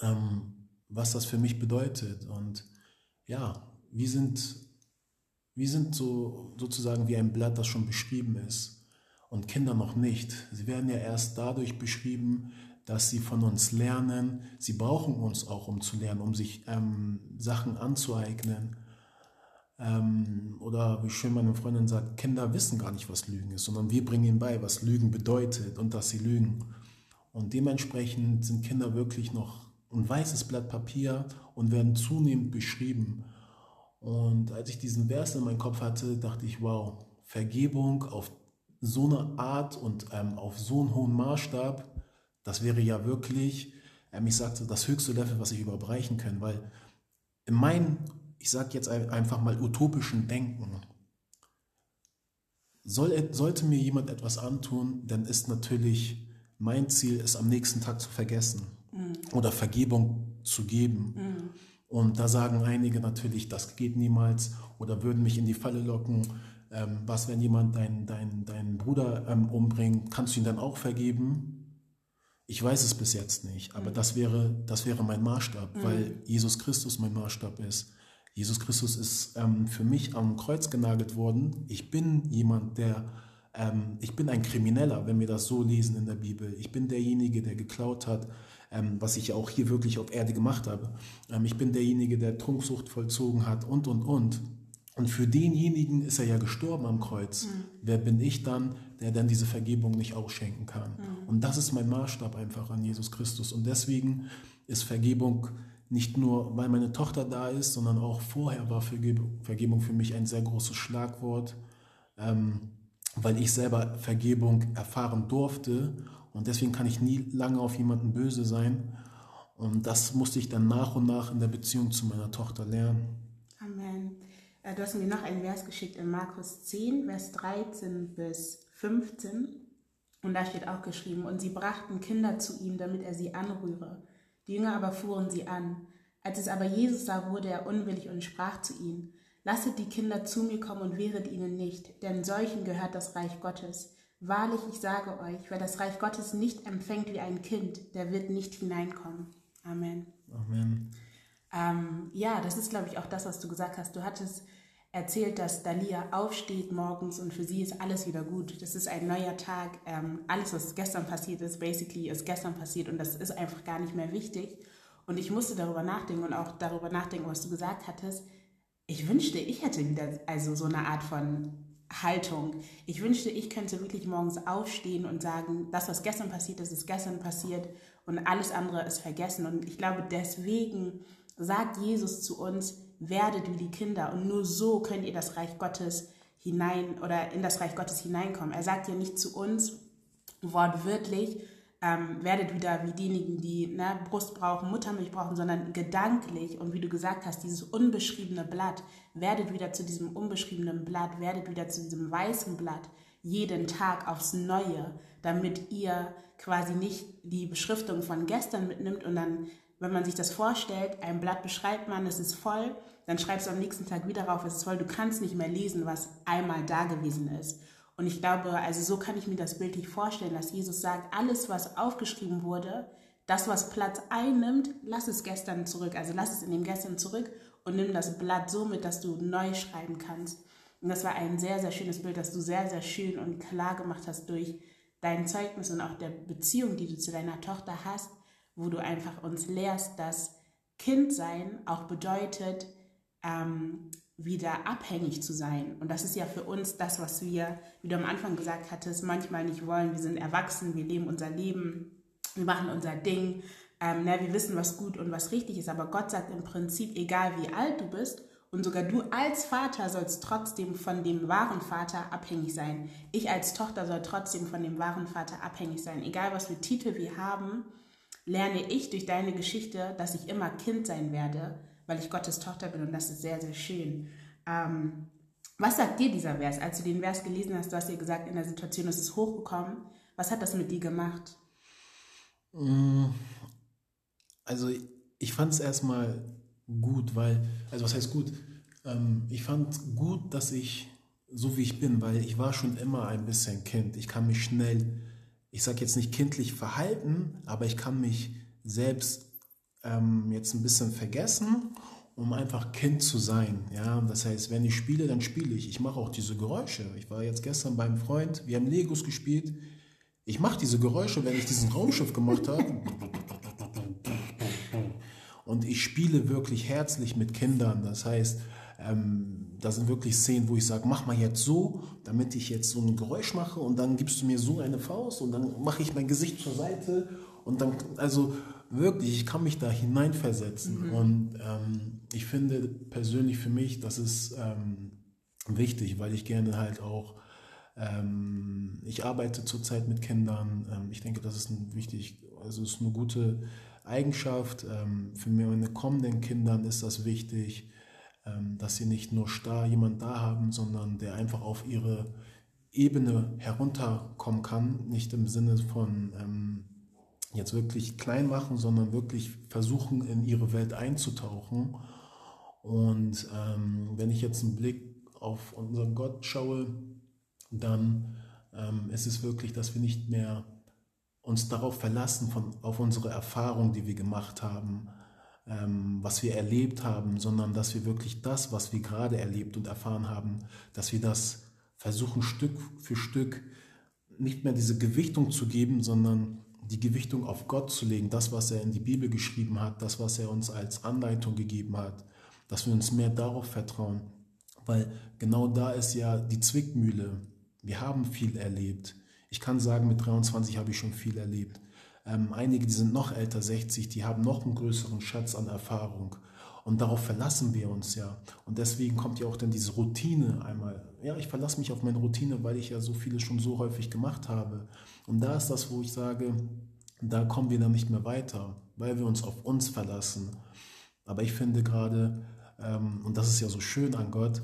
ähm, was das für mich bedeutet. Und ja, wir sind, wir sind so sozusagen wie ein Blatt, das schon beschrieben ist. Und Kinder noch nicht. Sie werden ja erst dadurch beschrieben, dass sie von uns lernen. Sie brauchen uns auch, um zu lernen, um sich ähm, Sachen anzueignen. Ähm, oder wie schön meine Freundin sagt, Kinder wissen gar nicht, was Lügen ist, sondern wir bringen ihnen bei, was Lügen bedeutet und dass sie lügen. Und dementsprechend sind Kinder wirklich noch ein weißes Blatt Papier und werden zunehmend beschrieben. Und als ich diesen Vers in meinem Kopf hatte, dachte ich, wow, Vergebung auf so eine Art und ähm, auf so einen hohen Maßstab, das wäre ja wirklich, ähm, ich sagte, das höchste Level, was ich überbrechen kann, weil in meinem ich sage jetzt einfach mal utopischen Denken. Soll, sollte mir jemand etwas antun, dann ist natürlich mein Ziel, es am nächsten Tag zu vergessen mhm. oder Vergebung zu geben. Mhm. Und da sagen einige natürlich, das geht niemals oder würden mich in die Falle locken. Ähm, was, wenn jemand deinen dein, dein Bruder ähm, umbringt, kannst du ihn dann auch vergeben? Ich weiß es bis jetzt nicht, aber mhm. das, wäre, das wäre mein Maßstab, weil mhm. Jesus Christus mein Maßstab ist. Jesus Christus ist ähm, für mich am Kreuz genagelt worden. Ich bin jemand, der, ähm, ich bin ein Krimineller, wenn wir das so lesen in der Bibel. Ich bin derjenige, der geklaut hat, ähm, was ich ja auch hier wirklich auf Erde gemacht habe. Ähm, ich bin derjenige, der Trunksucht vollzogen hat und, und, und. Und für denjenigen ist er ja gestorben am Kreuz. Mhm. Wer bin ich dann, der dann diese Vergebung nicht ausschenken kann? Mhm. Und das ist mein Maßstab einfach an Jesus Christus. Und deswegen ist Vergebung nicht nur, weil meine Tochter da ist, sondern auch vorher war Vergebung für mich ein sehr großes Schlagwort, ähm, weil ich selber Vergebung erfahren durfte und deswegen kann ich nie lange auf jemanden böse sein. Und das musste ich dann nach und nach in der Beziehung zu meiner Tochter lernen. Äh, du hast mir noch einen Vers geschickt in Markus 10, Vers 13 bis 15. Und da steht auch geschrieben, und sie brachten Kinder zu ihm, damit er sie anrühre. Die Jünger aber fuhren sie an. Als es aber Jesus sah, wurde er unwillig und sprach zu ihnen, Lasset die Kinder zu mir kommen und wehret ihnen nicht, denn solchen gehört das Reich Gottes. Wahrlich, ich sage euch, wer das Reich Gottes nicht empfängt wie ein Kind, der wird nicht hineinkommen. Amen. Amen. Ähm, ja, das ist, glaube ich, auch das, was du gesagt hast. Du hattest erzählt, dass Dalia aufsteht morgens und für sie ist alles wieder gut. Das ist ein neuer Tag. Ähm, alles, was gestern passiert ist, basically ist gestern passiert und das ist einfach gar nicht mehr wichtig. Und ich musste darüber nachdenken und auch darüber nachdenken, was du gesagt hattest. Ich wünschte, ich hätte wieder also so eine Art von Haltung. Ich wünschte, ich könnte wirklich morgens aufstehen und sagen, das, was gestern passiert ist, ist gestern passiert und alles andere ist vergessen. Und ich glaube, deswegen sagt Jesus zu uns, werdet wie die Kinder und nur so könnt ihr das Reich Gottes hinein oder in das Reich Gottes hineinkommen. Er sagt ja nicht zu uns wortwörtlich, ähm, werdet wieder wie diejenigen, die ne, Brust brauchen, Muttermilch brauchen, sondern gedanklich und wie du gesagt hast, dieses unbeschriebene Blatt, werdet wieder zu diesem unbeschriebenen Blatt, werdet wieder zu diesem weißen Blatt, jeden Tag aufs Neue, damit ihr quasi nicht die Beschriftung von gestern mitnimmt und dann, wenn man sich das vorstellt, ein Blatt beschreibt man, es ist voll, dann schreibst du am nächsten Tag wieder rauf, es ist voll, du kannst nicht mehr lesen, was einmal da gewesen ist. Und ich glaube, also so kann ich mir das bildlich vorstellen, dass Jesus sagt, alles, was aufgeschrieben wurde, das, was Platz einnimmt, lass es gestern zurück. Also lass es in dem Gestern zurück und nimm das Blatt so mit, dass du neu schreiben kannst. Und das war ein sehr, sehr schönes Bild, das du sehr, sehr schön und klar gemacht hast durch dein Zeugnis und auch der Beziehung, die du zu deiner Tochter hast, wo du einfach uns lehrst, dass Kindsein auch bedeutet, ähm, wieder abhängig zu sein. Und das ist ja für uns das, was wir, wie du am Anfang gesagt hattest, manchmal nicht wollen. Wir sind erwachsen, wir leben unser Leben, wir machen unser Ding, ähm, na, wir wissen, was gut und was richtig ist. Aber Gott sagt im Prinzip, egal wie alt du bist, und sogar du als Vater sollst trotzdem von dem wahren Vater abhängig sein. Ich als Tochter soll trotzdem von dem wahren Vater abhängig sein. Egal was für Titel wir haben, lerne ich durch deine Geschichte, dass ich immer Kind sein werde weil ich Gottes Tochter bin und das ist sehr, sehr schön. Ähm, was sagt dir dieser Vers? Als du den Vers gelesen hast, du hast dir gesagt, in der Situation ist es hochgekommen. Was hat das mit dir gemacht? Mm, also ich fand es erstmal gut, weil, also was heißt gut? Ähm, ich fand gut, dass ich so wie ich bin, weil ich war schon immer ein bisschen Kind. Ich kann mich schnell, ich sage jetzt nicht kindlich verhalten, aber ich kann mich selbst ähm, jetzt ein bisschen vergessen, um einfach Kind zu sein. Ja, das heißt, wenn ich spiele, dann spiele ich. Ich mache auch diese Geräusche. Ich war jetzt gestern beim Freund, wir haben Legos gespielt. Ich mache diese Geräusche, wenn ich diesen Raumschiff gemacht habe. Und ich spiele wirklich herzlich mit Kindern. Das heißt, ähm, da sind wirklich Szenen, wo ich sage, mach mal jetzt so, damit ich jetzt so ein Geräusch mache und dann gibst du mir so eine Faust und dann mache ich mein Gesicht zur Seite und dann, also wirklich, ich kann mich da hineinversetzen. Mhm. Und ähm, ich finde persönlich für mich, das ist ähm, wichtig, weil ich gerne halt auch, ähm, ich arbeite zurzeit mit Kindern. Ähm, ich denke, das ist ein wichtig, also ist eine gute Eigenschaft. Ähm, für meine kommenden Kindern ist das wichtig, dass sie nicht nur starr jemand da haben, sondern der einfach auf ihre Ebene herunterkommen kann, nicht im Sinne von ähm, jetzt wirklich klein machen, sondern wirklich versuchen, in ihre Welt einzutauchen. Und ähm, wenn ich jetzt einen Blick auf unseren Gott schaue, dann ähm, ist es wirklich, dass wir nicht mehr uns darauf verlassen, von, auf unsere Erfahrung, die wir gemacht haben, ähm, was wir erlebt haben, sondern dass wir wirklich das, was wir gerade erlebt und erfahren haben, dass wir das versuchen Stück für Stück nicht mehr diese Gewichtung zu geben, sondern die Gewichtung auf Gott zu legen, das, was er in die Bibel geschrieben hat, das, was er uns als Anleitung gegeben hat, dass wir uns mehr darauf vertrauen, weil genau da ist ja die Zwickmühle. Wir haben viel erlebt. Ich kann sagen, mit 23 habe ich schon viel erlebt. Ähm, einige, die sind noch älter, 60, die haben noch einen größeren Schatz an Erfahrung. Und darauf verlassen wir uns ja. Und deswegen kommt ja auch dann diese Routine einmal. Ja, ich verlasse mich auf meine Routine, weil ich ja so vieles schon so häufig gemacht habe. Und da ist das, wo ich sage, da kommen wir dann nicht mehr weiter, weil wir uns auf uns verlassen. Aber ich finde gerade, ähm, und das ist ja so schön an Gott,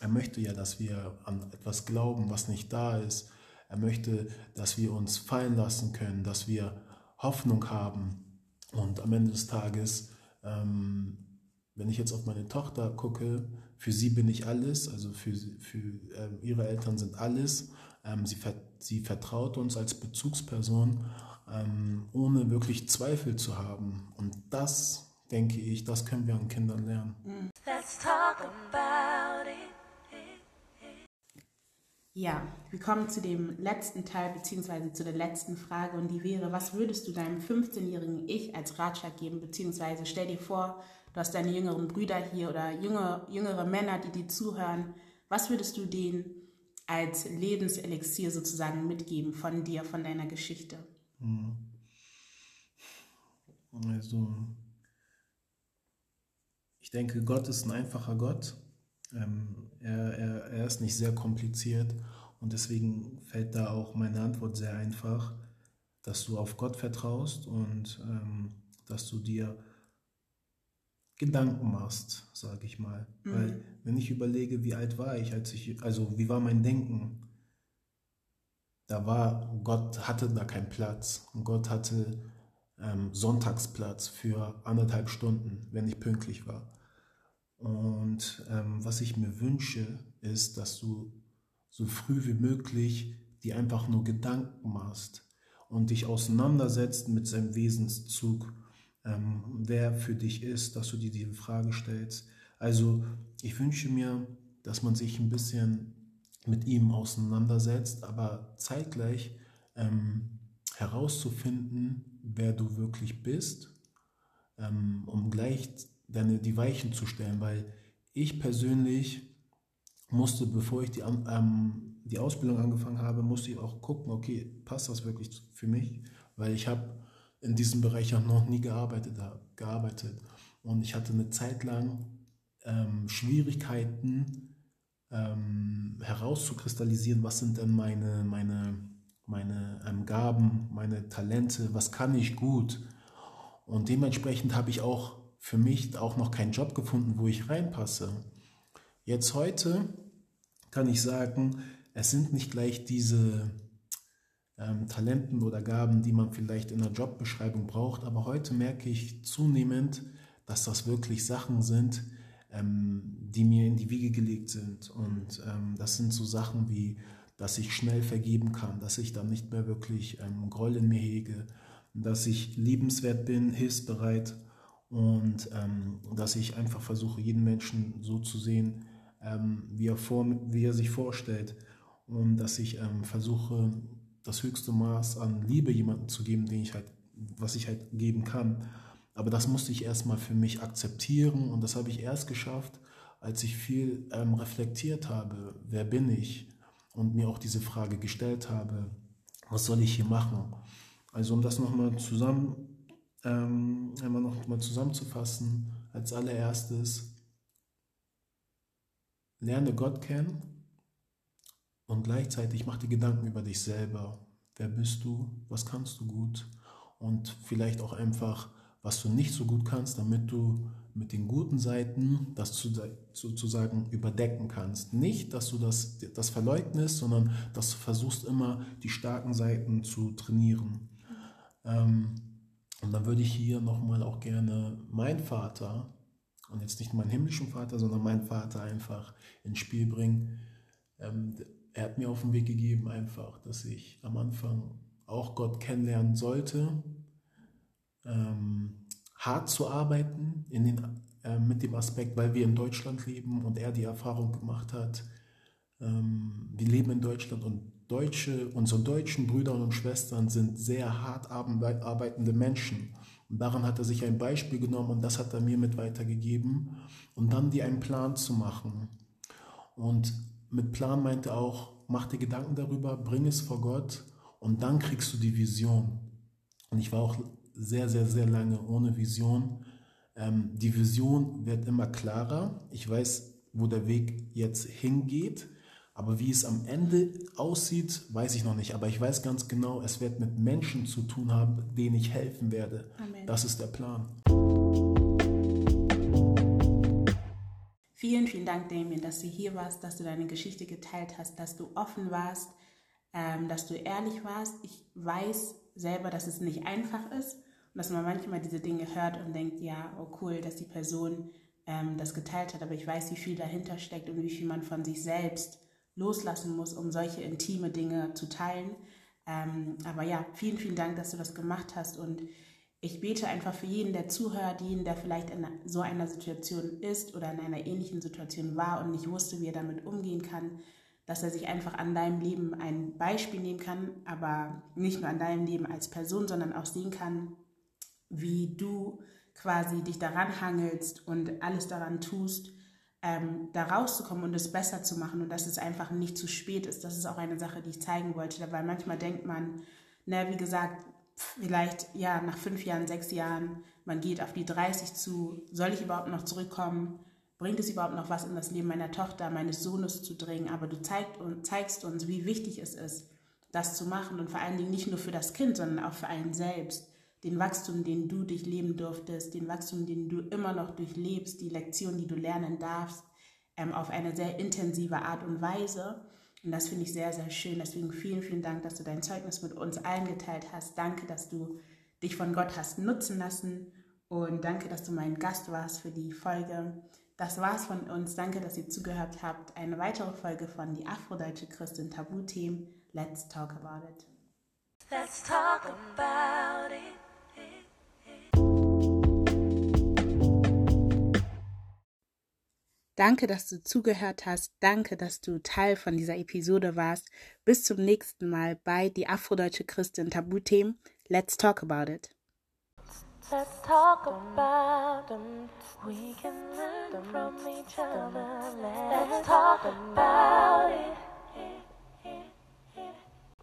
er möchte ja, dass wir an etwas glauben, was nicht da ist. Er möchte, dass wir uns fallen lassen können, dass wir Hoffnung haben. Und am Ende des Tages ähm, wenn ich jetzt auf meine Tochter gucke, für sie bin ich alles, also für, für äh, ihre Eltern sind alles. Ähm, sie, sie vertraut uns als Bezugsperson, ähm, ohne wirklich Zweifel zu haben. Und das, denke ich, das können wir an Kindern lernen. Let's talk about it. Ja, wir kommen zu dem letzten Teil beziehungsweise zu der letzten Frage und die wäre, was würdest du deinem 15-jährigen Ich als Ratschlag geben, beziehungsweise stell dir vor, du hast deine jüngeren Brüder hier oder jüngere, jüngere Männer, die dir zuhören. Was würdest du denen als Lebenselixier sozusagen mitgeben von dir, von deiner Geschichte? Mhm. Also, ich denke, Gott ist ein einfacher Gott. Ähm, er, er, er ist nicht sehr kompliziert und deswegen fällt da auch meine Antwort sehr einfach, dass du auf Gott vertraust und ähm, dass du dir Gedanken machst, sage ich mal. Mhm. Weil wenn ich überlege, wie alt war ich, als ich, also wie war mein Denken, da war, Gott hatte da keinen Platz. Und Gott hatte ähm, Sonntagsplatz für anderthalb Stunden, wenn ich pünktlich war. Und ähm, was ich mir wünsche, ist, dass du so früh wie möglich dir einfach nur Gedanken machst und dich auseinandersetzt mit seinem Wesenszug ähm, wer für dich ist, dass du dir diese Frage stellst. Also ich wünsche mir, dass man sich ein bisschen mit ihm auseinandersetzt, aber zeitgleich ähm, herauszufinden, wer du wirklich bist, ähm, um gleich deine, die Weichen zu stellen, weil ich persönlich musste, bevor ich die, ähm, die Ausbildung angefangen habe, musste ich auch gucken, okay, passt das wirklich für mich? Weil ich habe in diesem Bereich auch noch nie gearbeitet gearbeitet. Und ich hatte eine Zeit lang ähm, Schwierigkeiten ähm, herauszukristallisieren, was sind denn meine, meine, meine ähm, Gaben, meine Talente, was kann ich gut. Und dementsprechend habe ich auch für mich auch noch keinen Job gefunden, wo ich reinpasse. Jetzt heute kann ich sagen, es sind nicht gleich diese ähm, Talenten oder Gaben, die man vielleicht in der Jobbeschreibung braucht. Aber heute merke ich zunehmend, dass das wirklich Sachen sind, ähm, die mir in die Wiege gelegt sind. Und ähm, das sind so Sachen wie, dass ich schnell vergeben kann, dass ich dann nicht mehr wirklich ähm, Groll in mir hege, dass ich liebenswert bin, hilfsbereit und ähm, dass ich einfach versuche, jeden Menschen so zu sehen, ähm, wie, er vor, wie er sich vorstellt und dass ich ähm, versuche, das höchste Maß an Liebe jemandem zu geben, den ich halt, was ich halt geben kann. Aber das musste ich erstmal für mich akzeptieren und das habe ich erst geschafft, als ich viel ähm, reflektiert habe, wer bin ich und mir auch diese Frage gestellt habe, was soll ich hier machen? Also um das nochmal zusammen, ähm, einmal noch mal zusammenzufassen, als allererstes, lerne Gott kennen und gleichzeitig mach dir Gedanken über dich selber. Wer bist du? Was kannst du gut? Und vielleicht auch einfach, was du nicht so gut kannst, damit du mit den guten Seiten das sozusagen überdecken kannst. Nicht, dass du das, das verleugnest, sondern dass du versuchst immer die starken Seiten zu trainieren. Ähm, und dann würde ich hier nochmal auch gerne meinen Vater, und jetzt nicht meinen himmlischen Vater, sondern meinen Vater einfach ins Spiel bringen. Ähm, er hat mir auf den Weg gegeben einfach, dass ich am Anfang auch Gott kennenlernen sollte, ähm, hart zu arbeiten in den, äh, mit dem Aspekt, weil wir in Deutschland leben und er die Erfahrung gemacht hat, ähm, wir leben in Deutschland und Deutsche, unsere deutschen Brüder und Schwestern sind sehr hart arbeitende Menschen. Und daran hat er sich ein Beispiel genommen und das hat er mir mit weitergegeben, um dann dir einen Plan zu machen. Und mit Plan meinte er auch, mach dir Gedanken darüber, bring es vor Gott und dann kriegst du die Vision. Und ich war auch sehr, sehr, sehr lange ohne Vision. Ähm, die Vision wird immer klarer. Ich weiß, wo der Weg jetzt hingeht. Aber wie es am Ende aussieht, weiß ich noch nicht. Aber ich weiß ganz genau, es wird mit Menschen zu tun haben, denen ich helfen werde. Amen. Das ist der Plan. Vielen, vielen Dank, Damien, dass du hier warst, dass du deine Geschichte geteilt hast, dass du offen warst, ähm, dass du ehrlich warst. Ich weiß selber, dass es nicht einfach ist und dass man manchmal diese Dinge hört und denkt, ja, oh cool, dass die Person ähm, das geteilt hat, aber ich weiß, wie viel dahinter steckt und wie viel man von sich selbst loslassen muss, um solche intime Dinge zu teilen. Ähm, aber ja, vielen, vielen Dank, dass du das gemacht hast und ich bete einfach für jeden, der zuhört, jeden, der vielleicht in so einer Situation ist oder in einer ähnlichen Situation war und nicht wusste, wie er damit umgehen kann, dass er sich einfach an deinem Leben ein Beispiel nehmen kann, aber nicht nur an deinem Leben als Person, sondern auch sehen kann, wie du quasi dich daran hangelst und alles daran tust, ähm, da rauszukommen und es besser zu machen und dass es einfach nicht zu spät ist. Das ist auch eine Sache, die ich zeigen wollte, weil manchmal denkt man, na, wie gesagt, vielleicht ja nach fünf Jahren, sechs Jahren, man geht auf die 30 zu, soll ich überhaupt noch zurückkommen? Bringt es überhaupt noch was in das Leben meiner Tochter, meines Sohnes zu dringen? Aber du zeigt, zeigst uns, wie wichtig es ist, das zu machen und vor allen Dingen nicht nur für das Kind, sondern auch für einen selbst den Wachstum, den du durchleben durftest, den Wachstum, den du immer noch durchlebst, die Lektion, die du lernen darfst, ähm, auf eine sehr intensive Art und Weise. Und das finde ich sehr, sehr schön. Deswegen vielen, vielen Dank, dass du dein Zeugnis mit uns allen geteilt hast. Danke, dass du dich von Gott hast nutzen lassen. Und danke, dass du mein Gast warst für die Folge. Das war's von uns. Danke, dass ihr zugehört habt. Eine weitere Folge von Die Afrodeutsche Christin Tabuthemen. Let's talk about it. Let's talk about it. Danke, dass du zugehört hast. Danke, dass du Teil von dieser Episode warst. Bis zum nächsten Mal bei Die Afrodeutsche Christin Tabuthemen. Let's talk about it. Let's talk about them. We can learn from each other. Let's talk about